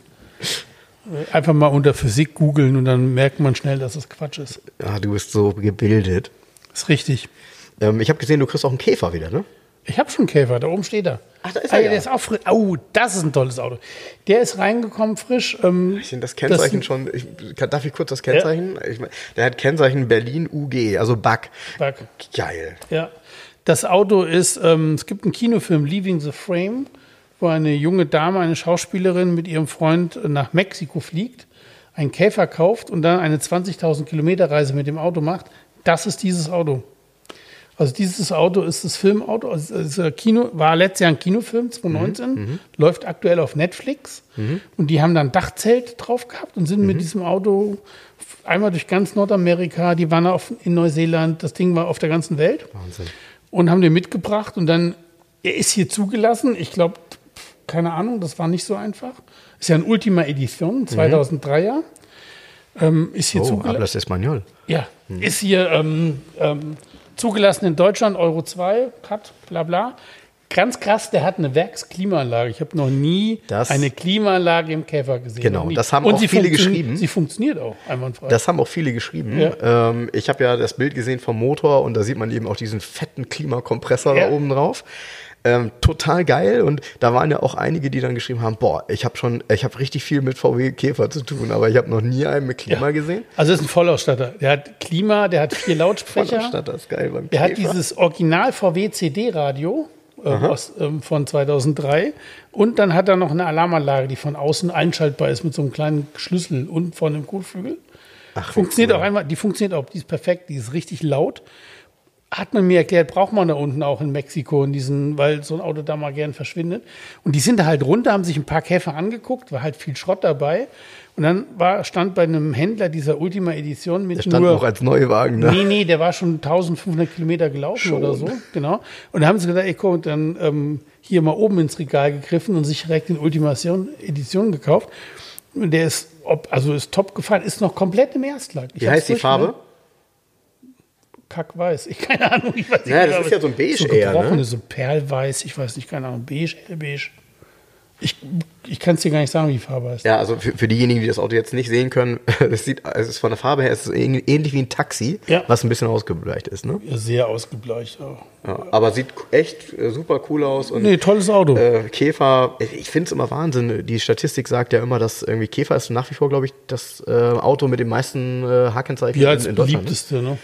Einfach mal unter Physik googeln und dann merkt man schnell, dass es Quatsch ist. Ah, du bist so gebildet. Ist richtig. Ähm, ich habe gesehen, du kriegst auch einen Käfer wieder, ne? Ich habe schon einen Käfer, da oben steht er. Ach, da ist Ah, er ja, ja. Der ist auch frisch. Oh, das ist ein tolles Auto. Der ist reingekommen frisch. Ähm, Ich finde das Kennzeichen schon. Ich, darf ich kurz das Kennzeichen? Ich, mein, der hat Kennzeichen Berlin UG, also Back. Back. Geil. Ja. Das Auto ist, ähm, es gibt einen Kinofilm, Leaving the Frame, wo eine junge Dame, eine Schauspielerin mit ihrem Freund nach Mexiko fliegt, einen Käfer kauft und dann eine 20.000 Kilometer Reise mit dem Auto macht. Das ist dieses Auto. Also dieses Auto ist das Filmauto, also Kino, war letztes Jahr ein Kinofilm, 2019, läuft aktuell auf Netflix. Und die haben dann ein Dachzelt drauf gehabt und sind mit diesem Auto einmal durch ganz Nordamerika, die waren auf, in Neuseeland, das Ding war auf der ganzen Welt Wahnsinn. und haben den mitgebracht und dann, er ist hier zugelassen. Ich glaube, keine Ahnung, das war nicht so einfach. Ist ja ein Ultima Edition, 2003er. Ähm, ist hier Oh, zugelassen. hablas español. Ja, ist hier ähm, ähm, zugelassen in Deutschland, Euro 2, hat, bla bla. Ganz krass, der hat eine Werksklimaanlage. Ich habe noch nie Das- eine Klimaanlage im Käfer gesehen. Genau, das haben Und auch viele geschrieben. Sie funktioniert auch einwandfrei. Das haben auch viele geschrieben. Ja. Ähm, ich habe ja das Bild gesehen vom Motor und da sieht man eben auch diesen fetten Klimakompressor Ja. da oben drauf. Ähm, total geil und da waren ja auch einige, die dann geschrieben haben, boah, ich habe schon, ich habe richtig viel mit VW Käfer zu tun, aber ich habe noch nie einen mit Klima gesehen. also das ist ein Vollausstatter. Der hat Klima, der hat vier Lautsprecher. Statt das ist geil beim Der hat dieses Original VW CD-Radio äh, aus, ähm, von 2003 und dann hat er noch eine Alarmanlage, die von außen einschaltbar ist mit so einem kleinen Schlüssel und von dem Kotflügel. Ach, funktioniert cool. auch einmal, die funktioniert auch, die ist perfekt, die ist richtig laut. Hat man mir erklärt, braucht man da unten auch in Mexiko in diesen, weil so ein Auto da mal gern verschwindet. Und die sind da halt runter, haben sich ein paar Käfer angeguckt, war halt viel Schrott dabei. Und dann war, stand bei einem Händler dieser Ultima Edition mit Der stand nur noch als Neuwagen da. Nee, nee, der war schon 1500 Kilometer gelaufen Schon. oder so, genau. Und da haben sie gesagt, ey, komm, und dann ähm, hier mal oben ins Regal gegriffen und sich direkt den Ultimation Edition gekauft. Und der ist, ob, also ist top gefallen, ist noch komplett im Erstlack. Ich Wie heißt die. Farbe? Kackweiß. Ich keine Ahnung. Ich weiß nicht Naja, das genau, ist ja so ein Beige so eher, ne? so Perlweiß, ich weiß nicht, keine Ahnung, beige, hellbeige. Ich, ich kann es dir gar nicht sagen, wie die Farbe heißt. Ja, also für, für diejenigen, die das Auto jetzt nicht sehen können, es sieht, es ist von der Farbe her, es ist ähn- ähnlich wie ein Taxi, Ja. was ein bisschen ausgebleicht ist, ne? Ja, sehr ausgebleicht. Auch. Ja, aber sieht echt äh, super cool aus und Nee, tolles Auto. äh, Käfer, ich finde es immer Wahnsinn. Die Statistik sagt ja immer, dass irgendwie Käfer ist nach wie vor, glaube ich, das äh, Auto mit den meisten äh, Hakenzeichen ja, in, in Deutschland. Beliebteste, ne?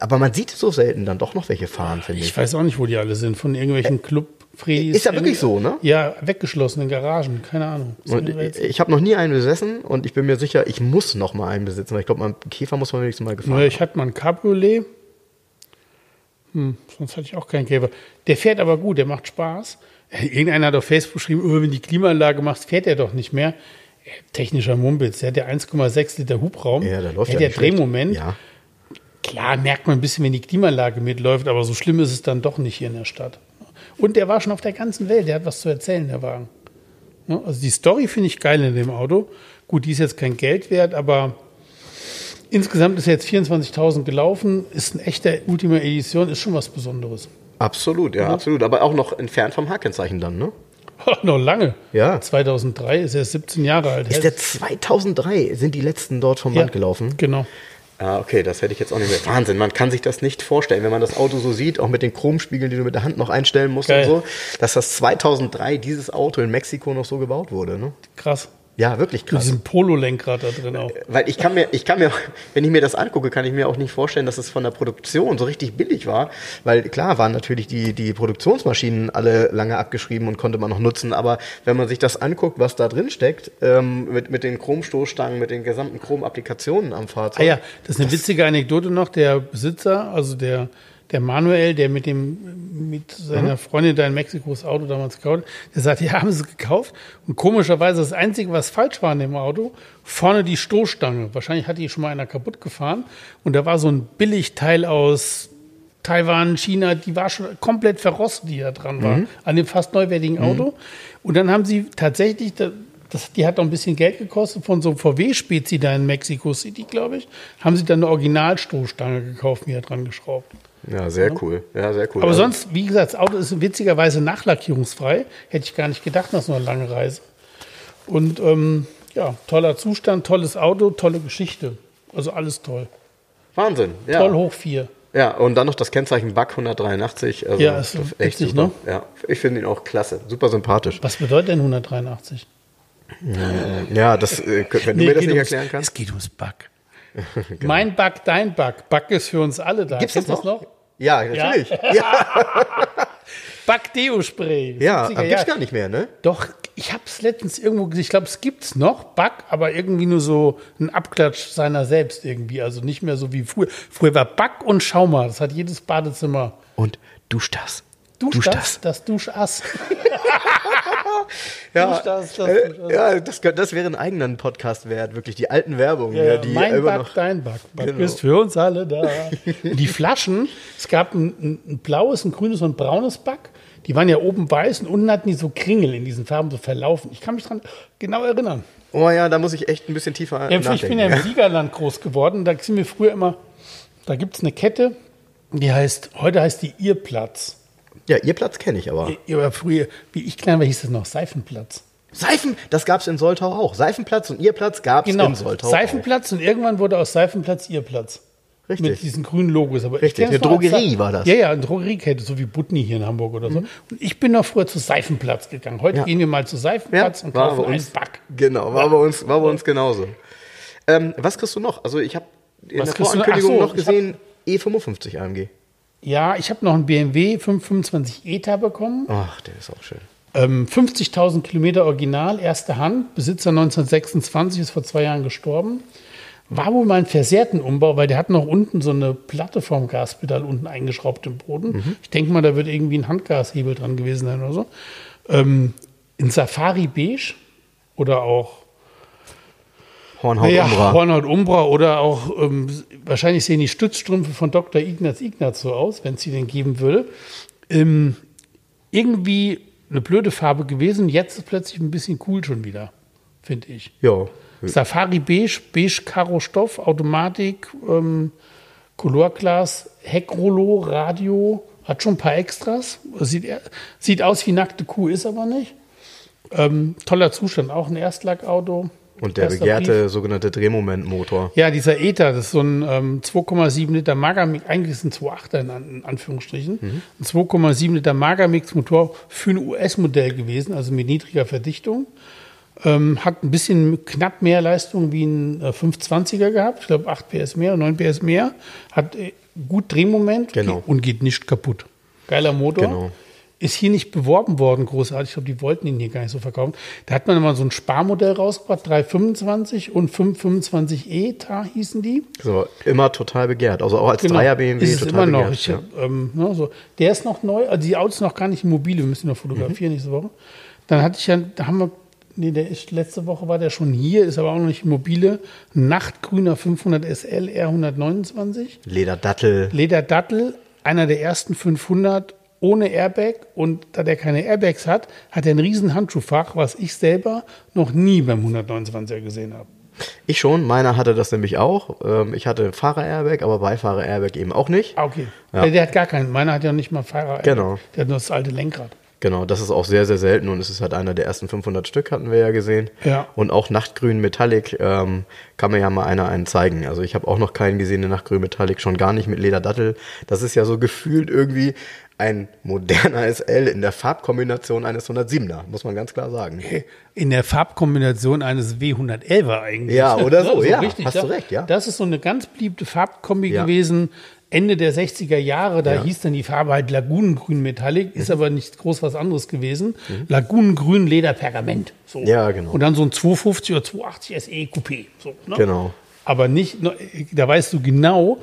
Aber man sieht so selten dann doch noch welche fahren, finde ich. Ich weiß auch nicht, wo die alle sind. Von irgendwelchen club Ist ja wirklich so, ne? Ja, weggeschlossenen Garagen. Keine Ahnung. Ich ich habe noch nie einen besessen und ich bin mir sicher, ich muss noch mal einen besitzen, weil ich glaube, einen Käfer muss man wenigstens mal gefahren ich hatte mal ein Cabriolet. Hm, sonst hatte ich auch keinen Käfer. Der fährt aber gut, der macht Spaß. Äh, Irgendeiner hat auf Facebook geschrieben, oh, wenn die Klimaanlage machst, fährt er doch nicht mehr. Äh, Technischer Mumpitz, der hat ja 1,6 Liter Hubraum. Ja, da läuft der ja hat ja Drehmoment. Ja. Klar merkt man ein bisschen, wenn die Klimaanlage mitläuft, aber so schlimm ist es dann doch nicht hier in der Stadt. Und der war schon auf der ganzen Welt, der hat was zu erzählen, der Wagen. Ne, Also die Story finde ich geil in dem Auto. Gut, die ist jetzt kein Geld wert, aber insgesamt ist er jetzt 24.000 gelaufen, ist ein echter Ultima Edition, ist schon was Besonderes. Absolut, ja, absolut. Aber auch noch entfernt vom Hakenzeichen dann, ne? Noch lange. Ja. 2003 ist er 17 Jahre alt. Ist der 2003 sind die letzten dort vom Ja, Band gelaufen? Genau. Ah, okay, das hätte ich jetzt auch nicht mehr. Wahnsinn, man kann sich das nicht vorstellen, wenn man das Auto so sieht, auch mit den Chromspiegeln, die du mit der Hand noch einstellen musst Geil. und so, dass das 2003 dieses Auto in Mexiko noch so gebaut wurde, ne? Krass. Ja, wirklich Mit krass. diesem Polo-Lenkrad da drin auch. Weil ich kann mir, ich kann mir, wenn ich mir das angucke, kann ich mir auch nicht vorstellen, dass es von der Produktion so richtig billig war. Weil klar waren natürlich die, die Produktionsmaschinen alle lange abgeschrieben und konnte man noch nutzen. Aber wenn man sich das anguckt, was da drin steckt, ähm, mit, mit den Chromstoßstangen, mit den gesamten Chrom-Applikationen am Fahrzeug. Ah ja, das ist eine witzige Anekdote noch. Der Besitzer, also der, der Manuel, der mit dem mit seiner Freundin da in Mexiko das Auto damals gekauft hat, der sagt, ja, haben sie es gekauft. Und komischerweise das Einzige, was falsch war an dem Auto, vorne die Stoßstange. Wahrscheinlich hat die schon mal einer kaputt gefahren. Und da war so ein Billigteil aus Taiwan, China, die war schon komplett verrostet, die da dran war, an dem fast neuwertigen Auto. Und dann haben sie tatsächlich, da- das, die hat auch ein bisschen Geld gekostet, von so einem VW-Spezi da in Mexico City, glaube ich, haben sie dann eine Originalstoßstange gekauft, mir dran geschraubt. Ja, sehr cool. Ja, sehr cool. Aber Also, sonst, wie gesagt, das Auto ist witzigerweise nachlackierungsfrei. Hätte ich gar nicht gedacht nach so einer langen Reise. Und ähm, ja, toller Zustand, tolles Auto, tolle Geschichte. Also alles toll. Wahnsinn. Ja. Toll hoch vier. Ja, und dann noch das Kennzeichen BAC 183. Also Ja, ist das echt witzig, super. ne? Ja, ich finde ihn auch klasse. Super sympathisch. Was bedeutet denn 183? Ja, das, äh, wenn du Nee, mir das nicht ums- erklären kannst. Es geht ums Bug. Mein Bug, dein Bug. Bug ist für uns alle da. Gibt's das Kennst du noch? Ja, natürlich. Ja, ja, 70er aber gibt's Jahre. gar nicht mehr, ne? Doch, ich habe es letztens irgendwo gesehen. Ich glaube, es gibt's noch, Bug, aber irgendwie nur so ein Abklatsch seiner selbst irgendwie. Also nicht mehr so wie früher. Früher war Bug und Schaumer. Das hat jedes Badezimmer. Und dusch das. Dusch, Dusch das, das. das Duschass. Ja, Dusch das, das äh, das. ja das, das wäre ein eigenen Podcast wert, wirklich. Die alten Werbungen, Ja, ja, ja, die mein immer Bug, noch. dein Bug. Bug Genau. ist für uns alle da. Die Flaschen, es gab ein, ein, blaues, ein grünes und ein braunes Bug. Die waren ja oben weiß und unten hatten die so Kringel in diesen Farben so verlaufen. Ich kann mich dran genau erinnern. Oh ja, da muss ich echt ein bisschen tiefer Ja, nachdenken. ich bin ja im Siegerland groß geworden. Da sind wir früher immer, da gibt es eine Kette, Die heißt, heute heißt die Irrplatz. Ja, ihr Platz kenne ich aber. Ja, Aber früher, wie ich klein war, hieß das noch Seifenplatz. Seifen, das gab es in Soltau auch. Seifenplatz und ihr Platz gab es Genau, in Soltau Seifenplatz und irgendwann wurde aus Seifenplatz Irrplatz. Richtig. Mit diesen grünen Logos. Aber ich Richtig, eine Drogerie war das. Mhm. Ja, ja, eine Drogeriekette, so wie Butni hier in Hamburg oder so. Und ich bin noch früher zu Seifenplatz gegangen. Heute Ja. gehen wir mal zu auch. Seifenplatz und war kaufen bei einen uns, Back. Genau, war bei uns, war bei uns genauso. Ähm, was kriegst du noch? Also ich habe in Was der? Vorankündigung so, noch gesehen, E55 AMG. Ja, ich habe noch einen BMW 525 ETA bekommen. Ach, der ist auch schön. Ähm, 50.000 Kilometer Original, erste Hand. Besitzer 1926, ist vor zwei Jahren gestorben. War wohl mal ein versehrten Umbau, weil der hat noch unten so eine Platte vom Gaspedal unten eingeschraubt im Boden. Mhm. Ich denke mal, da wird irgendwie ein Handgashebel dran gewesen sein oder so. Ähm, in Safari Beige oder auch Hornhaut ja, Umbra. Hornhaut Umbra oder auch, ähm, wahrscheinlich sehen die Stützstrümpfe von Dr. Ignaz Ignaz so aus, wenn es sie denn geben würde. Ähm, irgendwie eine blöde Farbe gewesen. Jetzt ist plötzlich ein bisschen cool schon wieder, finde ich. ja. Safari Beige, Beige Karo Stoff, Automatik, ähm, Colorglas, Heckrollo, Radio, hat schon ein paar Extras. Sieht, sieht aus wie nackte Kuh, ist aber nicht. Ähm, toller Zustand, auch ein Erstlackauto. Und der begehrte sogenannte Drehmomentmotor. Ja, dieser Ether, das ist so ein ähm, 2,7 Liter Magamix, eigentlich ist es ein 2,8er in, in Anführungsstrichen, Mhm. ein 2,7 Liter Magamix-Motor für ein US-Modell gewesen, also mit niedriger Verdichtung. Ähm, hat ein bisschen knapp mehr Leistung wie ein äh, 520er gehabt, ich glaube 8 PS mehr, 9 PS mehr, hat äh, gut Drehmoment Genau. und geht nicht kaputt. Geiler Motor. Genau. Ist hier nicht beworben worden, großartig. Ich glaube, die wollten ihn hier gar nicht so verkaufen. Da hat man mal so ein Sparmodell rausgebracht, 325 und 525e, da hießen die. So, immer total begehrt. Also auch als Genau. Dreier BMW ist es total immer noch. begehrt. Ich, ja. ähm, ne, so. Der ist noch neu, also die Autos noch gar nicht mobile, wir müssen ihn noch fotografieren nächste Woche. Dann hatte ich ja, da haben wir, nee, der ist, letzte Woche war der schon hier, ist aber auch noch nicht mobile. Nachtgrüner 500 SL R129. Lederdattel. Lederdattel, einer der ersten 500 ohne Airbag und da der keine Airbags hat, hat er ein riesen Handschuhfach, was ich selber noch nie beim 129er gesehen habe. Ich schon, meiner hatte das nämlich auch. Ähm, Ich hatte Fahrer-Airbag, aber Beifahrer-Airbag eben auch nicht. Ah, okay. Ja. Der, der hat gar keinen. Meiner hat ja nicht mal Fahrer. Genau. Der hat nur das alte Lenkrad. Genau, das ist auch sehr, sehr selten und es ist halt einer der ersten 500 Stück, hatten wir ja gesehen. Ja. Und auch Nachtgrün Metallic ähm, kann mir ja mal einer einen zeigen. Also ich habe auch noch keinen gesehen, der Nachtgrün Metallic, schon gar nicht mit Lederdattel. Das ist ja so gefühlt irgendwie ein moderner SL in der Farbkombination eines 107er, muss man ganz klar sagen. In der Farbkombination eines W111er eigentlich. Ja, oder so, ja, hast du recht, ja. Das ist so eine ganz beliebte Farbkombi Ja. gewesen. Ende der 60er Jahre, da Ja. Mhm. hieß dann die Farbe halt Lagunengrün Metallic, ist aber nicht groß was anderes gewesen. Lagunengrün Leder Pergament. So. Ja, genau. Und dann so ein 250 oder 280 SE Coupé. So, ne? Genau. Aber nicht, da weißt du genau,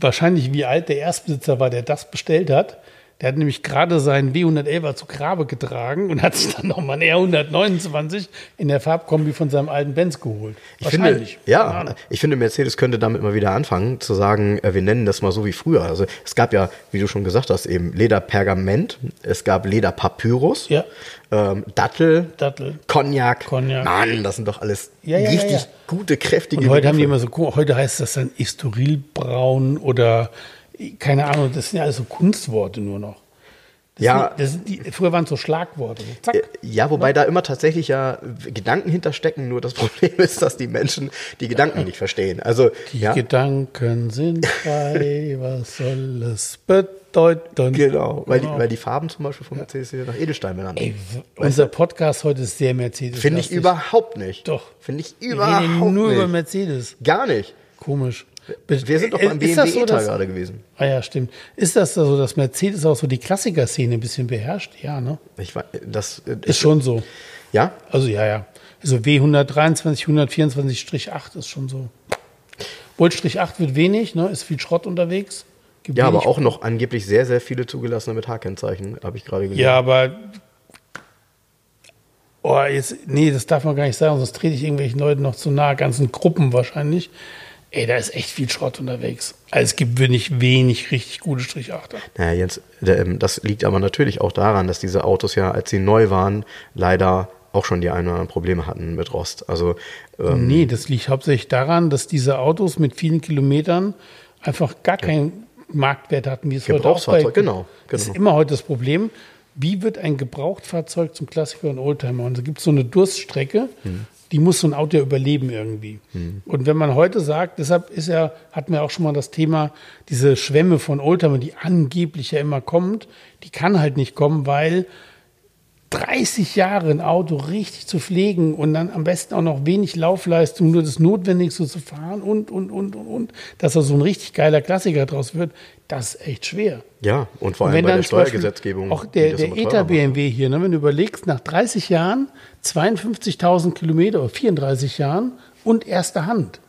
wahrscheinlich wie alt der Erstbesitzer war, der das bestellt hat. Der hat nämlich gerade seinen W111er zu Grabe getragen und hat sich dann nochmal einen R129 in der Farbkombi von seinem alten Benz geholt. Ich finde, ja, ich finde, Mercedes könnte damit mal wieder anfangen, zu sagen, äh, wir nennen das mal so wie früher. Also es gab ja, wie du schon gesagt hast, eben Lederpergament, es gab Lederpapyrus, Ja. ähm, Dattel, Dattel. Cognac. Cognac. Mann, das sind doch alles Ja, ja, richtig gute, kräftige Und heute haben die Begriffe. immer so, heute heißt das dann Estorilbraun oder keine Ahnung, das sind ja alles so Kunstworte nur noch. Das Ja. Sind, die, früher waren es so Schlagworte. Zack. Äh, Ja, wobei da immer tatsächlich ja Gedanken hinterstecken. Nur das Problem ist, dass die Menschen die Gedanken nicht verstehen. Also, Die ja, Gedanken sind frei, was soll es bedeuten? genau. Weil, die, Genau. weil die Farben zum Beispiel von Mercedes hier nach Edelstein benannt Ey, unser Podcast heute ist sehr Mercedes. Finde ich überhaupt nicht. Doch. Finde ich Wir überhaupt reden nur nicht. über Mercedes. Gar nicht. Komisch. Wir sind doch beim ist BMW so, dass- gerade gewesen. Ah ja, stimmt. Ist das so, dass Mercedes auch so die Klassiker-Szene ein bisschen beherrscht? Ja, ne? Ich war, das äh, Ist schon so. Ja, Also ja, ja. Also W123, 124-8 ist schon so. Wohl Strich 8 wird wenig, ne? Ist viel Schrott unterwegs. Gibt ja, aber auch noch angeblich sehr, sehr viele zugelassene mit H-Kennzeichen, habe ich gerade gesehen. Ja, aber. Oh, jetzt, nee, das darf man gar nicht sagen, sonst trete ich irgendwelchen Leuten noch zu nahe, ganzen Gruppen wahrscheinlich. Ey, da ist echt viel Schrott unterwegs. Also es gibt wirklich wenig richtig gute Strichachter. Naja, Jens, ähm, das liegt aber natürlich auch daran, dass diese Autos ja, als sie neu waren, leider auch schon die ein oder anderen Probleme hatten mit Rost. Also ähm, Nee, das liegt hauptsächlich daran, dass diese Autos mit vielen Kilometern einfach gar kein Marktwert hatten, wie es heute auch bei, Gebrauchsfahrzeug, genau, Das ist genau. immer heute das Problem. Wie wird ein Gebrauchtfahrzeug zum Klassiker und Oldtimer? Und da gibt es so eine Durststrecke, die muss so ein Auto ja überleben irgendwie. Und wenn man heute sagt, deshalb ist ja, hatten wir auch schon mal das Thema, diese Schwemme von Oldtimer, die angeblich ja immer kommt, die kann halt nicht kommen, weil 30 Jahre ein Auto richtig zu pflegen und dann am besten auch noch wenig Laufleistung, nur das Notwendigste zu fahren und, und, und, und, und, dass da so ein richtig geiler Klassiker draus wird, das ist echt schwer. Ja, und vor Und allem bei der Steuergesetzgebung. Auch der, der immer teurer ETA macht. BMW hier, ne, wenn du überlegst, nach 30 Jahren 52.000 Kilometer oder 34 Jahren und erster Hand.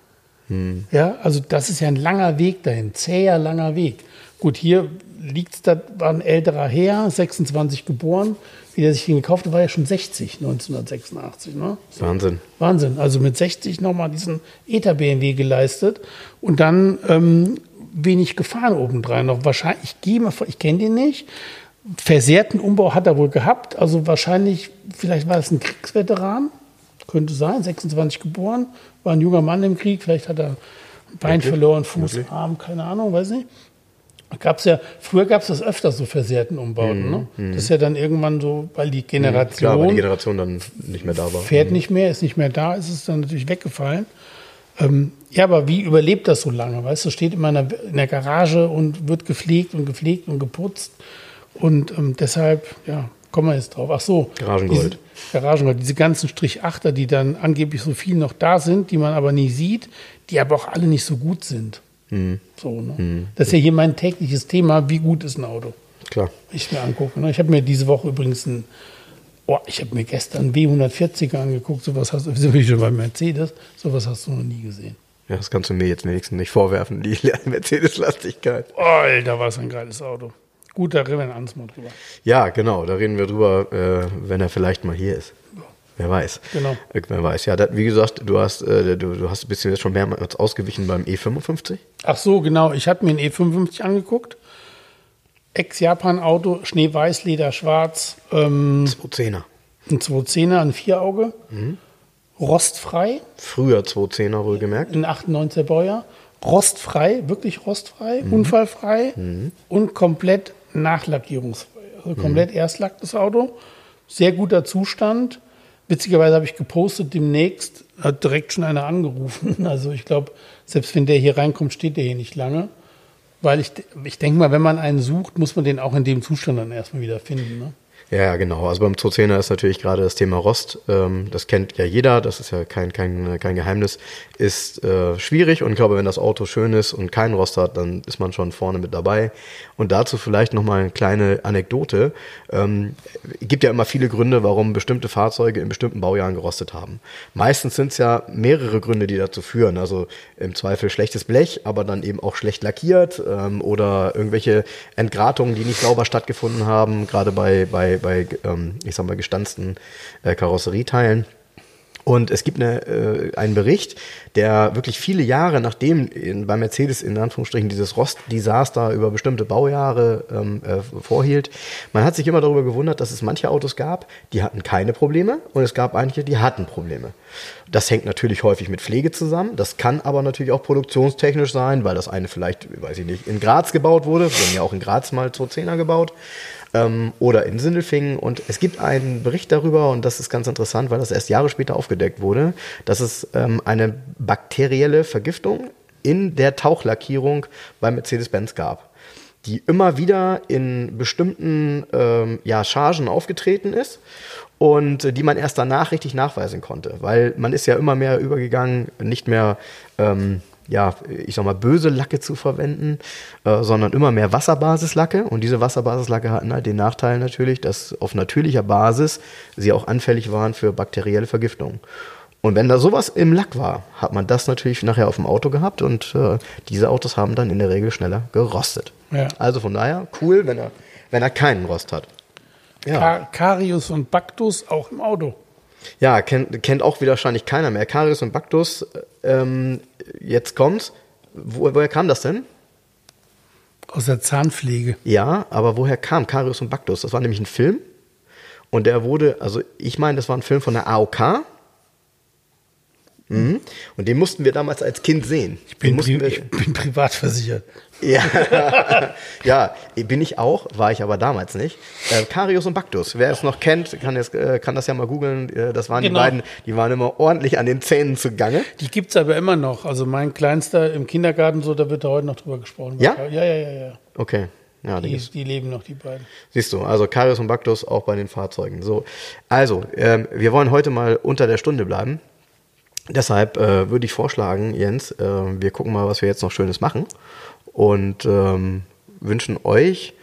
Hm. Ja, also das ist ja ein langer Weg dahin, zäher langer Weg. Gut, hier liegt's, da war ein älterer Herr, 26 geboren, wie der sich den gekauft hat, war ja schon 60, 1986. Ne? Wahnsinn. Wahnsinn. Also mit 60 nochmal diesen ETA-BMW geleistet und dann ähm, wenig gefahren obendrein noch. Wahrscheinlich, ich gehe mal vor, ich kenne den nicht. Versehrten Umbau hat er wohl gehabt. Also wahrscheinlich, vielleicht war es ein Kriegsveteran. Könnte sein, 26 geboren, war ein junger Mann im Krieg. Vielleicht hat er ein Bein verloren, Fuß? Arm, keine Ahnung, weiß nicht. Gab's ja, früher gab es das öfter, so versehrten Umbauten. Ne? Das ist ja dann irgendwann so, weil die Generation Mhm, Klar, weil die Generation dann nicht mehr da war. fährt nicht mehr, ist nicht mehr da, ist es dann natürlich weggefallen. Ähm, ja, aber wie überlebt das so lange? Weißt du, steht immer in der, in der Garage und wird gepflegt und gepflegt und geputzt. Und ähm, deshalb, ja, kommen wir jetzt drauf. Ach so. Garagengold. Diese, Garagengold. Diese ganzen Strichachter, die dann angeblich so viel noch da sind, die man aber nie sieht, die aber auch alle nicht so gut sind. Mhm. So, ne? Das ist ja hier mein tägliches Thema. Wie gut ist ein Auto? Klar. ich mir angucke. Ne? Ich habe mir diese Woche übrigens ein, oh, ich habe mir gestern W140er angeguckt, sowas hast du, wie schon bei Mercedes, sowas hast du noch nie gesehen. Ja, das kannst du mir jetzt wenigstens nicht vorwerfen, die Mercedes-Lastigkeit. Oh, Alter, was ein geiles Auto. Gut, da reden wir anderes Mal drüber. Ja, genau, da reden wir drüber, äh, wenn er vielleicht mal hier ist. Wer weiß. Genau. Wer weiß. Ja, das, wie gesagt, du hast, äh, du, du hast bist jetzt schon mehrmals ausgewichen beim E E55. Ach so, genau. Ich habe mir ein E55 angeguckt. Ex-Japan-Auto, Schneeweiß, Leder, Schwarz, ähm, 210er. ein 210er, ein Vierauge, rostfrei, Früher 210er wohlgemerkt. ein 98er Baujahr, rostfrei, wirklich rostfrei, unfallfrei und komplett nachlackierungsfrei. Also komplett Erstlack das Auto. Sehr guter Zustand. Witzigerweise habe ich gepostet, demnächst hat direkt schon einer angerufen. Also ich glaube, selbst wenn der hier reinkommt, steht der hier nicht lange. Weil ich, ich denke mal, wenn man einen sucht, muss man den auch in dem Zustand dann erstmal wieder finden. Ne? Ja, genau. Also beim 210er ist natürlich gerade das Thema Rost, ähm, das kennt ja jeder, das ist ja kein, kein, kein Geheimnis, ist äh, schwierig und ich glaube, wenn das Auto schön ist und keinen Rost hat, dann ist man schon vorne mit dabei. Und dazu vielleicht nochmal eine kleine Anekdote. Ähm, gibt ja immer viele Gründe, warum bestimmte Fahrzeuge in bestimmten Baujahren gerostet haben. Meistens sind es ja mehrere Gründe, die dazu führen. Also im Zweifel schlechtes Blech, aber dann eben auch schlecht lackiert ähm, oder irgendwelche Entgratungen, die nicht sauber stattgefunden haben, gerade bei, bei, bei ähm, ich sag mal, gestanzten äh, Karosserieteilen. Und es gibt eine, äh, einen Bericht, der wirklich viele Jahre nachdem in, bei Mercedes in Anführungsstrichen dieses Rostdesaster über bestimmte Baujahre ähm, äh, vorhielt, man hat sich immer darüber gewundert, dass es manche Autos gab, die hatten keine Probleme und es gab einige, die hatten Probleme. Das hängt natürlich häufig mit Pflege zusammen. Das kann aber natürlich auch produktionstechnisch sein, weil das eine vielleicht, weiß ich nicht, in Graz gebaut wurde. Wir haben ja auch in Graz mal 210er gebaut ähm, oder in Sindelfingen. Und es gibt einen Bericht darüber, und das ist ganz interessant, weil das erst Jahre später aufgedeckt wurde, dass es ähm, eine bakterielle Vergiftung in der Tauchlackierung bei Mercedes-Benz gab, die immer wieder in bestimmten ähm, ja, Chargen aufgetreten ist und die man erst danach richtig nachweisen konnte, weil man ist ja immer mehr übergegangen, nicht mehr ähm, ja, ich sag mal, böse Lacke zu verwenden, äh, sondern immer mehr Wasserbasislacke. Und diese Wasserbasislacke hatten halt den Nachteil natürlich, dass auf natürlicher Basis sie auch anfällig waren für bakterielle Vergiftungen. Und wenn da sowas im Lack war, hat man das natürlich nachher auf dem Auto gehabt und äh, diese Autos haben dann in der Regel schneller gerostet. Ja. Also von daher cool, wenn er, wenn er keinen Rost hat. Ja. Ka- Karius und Baktus auch im Auto. Ja, kennt, kennt auch wieder wahrscheinlich keiner mehr. Karius und Baktus, ähm, jetzt kommt's. Wo, woher kam das denn? Aus der Zahnpflege. Ja, aber woher kam Karius und Baktus? Das war nämlich ein Film. Und der wurde, also ich meine, das war ein Film von der AOK. Mhm. Und den mussten wir damals als Kind sehen. Ich bin, pri wir, ich bin privat versichert. ja, ja, bin ich auch, war ich aber damals nicht. Äh, Karius und Baktus, wer es noch kennt, kann, jetzt, äh, kann das ja mal googeln. Äh, das waren Genau. die beiden, die waren immer ordentlich an den Zähnen zugange. Die gibt es aber immer noch. Also mein Kleinster im Kindergarten, so, da wird da heute noch drüber gesprochen. Ja? Ja, ja, ja, ja. Okay. Ja, die die leben noch, die beiden. siehst du, also Karius und Baktus auch bei den Fahrzeugen. So, also, ähm, wir wollen heute mal unter der Stunde bleiben. Deshalb äh, würde ich vorschlagen, Jens, äh, wir gucken mal, was wir jetzt noch Schönes machen und ähm, wünschen euch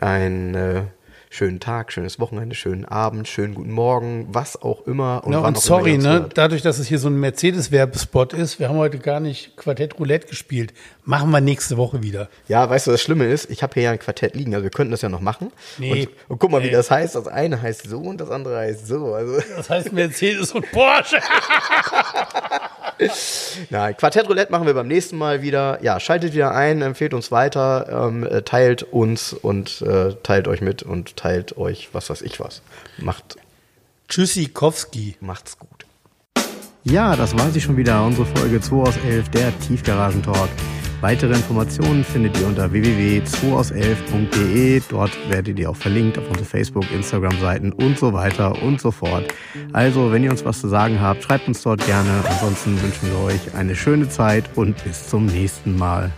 einen äh, schönen Tag, schönes Wochenende, schönen Abend, schönen guten Morgen, was auch immer. Und, ja, und sorry, immer ne, dadurch, dass es hier so ein Mercedes-Werbespot ist, wir haben heute gar nicht Quartett Roulette gespielt. Machen wir nächste Woche wieder. Ja, weißt du, das Schlimme ist, ich habe hier ja ein Quartett liegen, also wir könnten das ja noch machen. Nee. Und, und guck mal, wie Nee. das heißt. Das eine heißt so und das andere heißt so. Also, Das heißt Mercedes und Porsche. Nein, Quartett Roulette machen wir beim nächsten Mal wieder. Ja, schaltet wieder ein, empfehlt uns weiter, ähm, äh, teilt uns und äh, teilt euch mit und teilt euch was weiß ich was. Macht, Tschüssikowski. macht's gut. Ja, das war sie schon wieder, unsere Folge 2 aus 11, der Tiefgaragentalk. Weitere Informationen findet ihr unter www.2aus11.de. Dort werdet ihr auch verlinkt auf unsere Facebook, Instagram-Seiten und so weiter und so fort. Also, wenn ihr uns was zu sagen habt, schreibt uns dort gerne. Ansonsten wünschen wir euch eine schöne Zeit und bis zum nächsten Mal.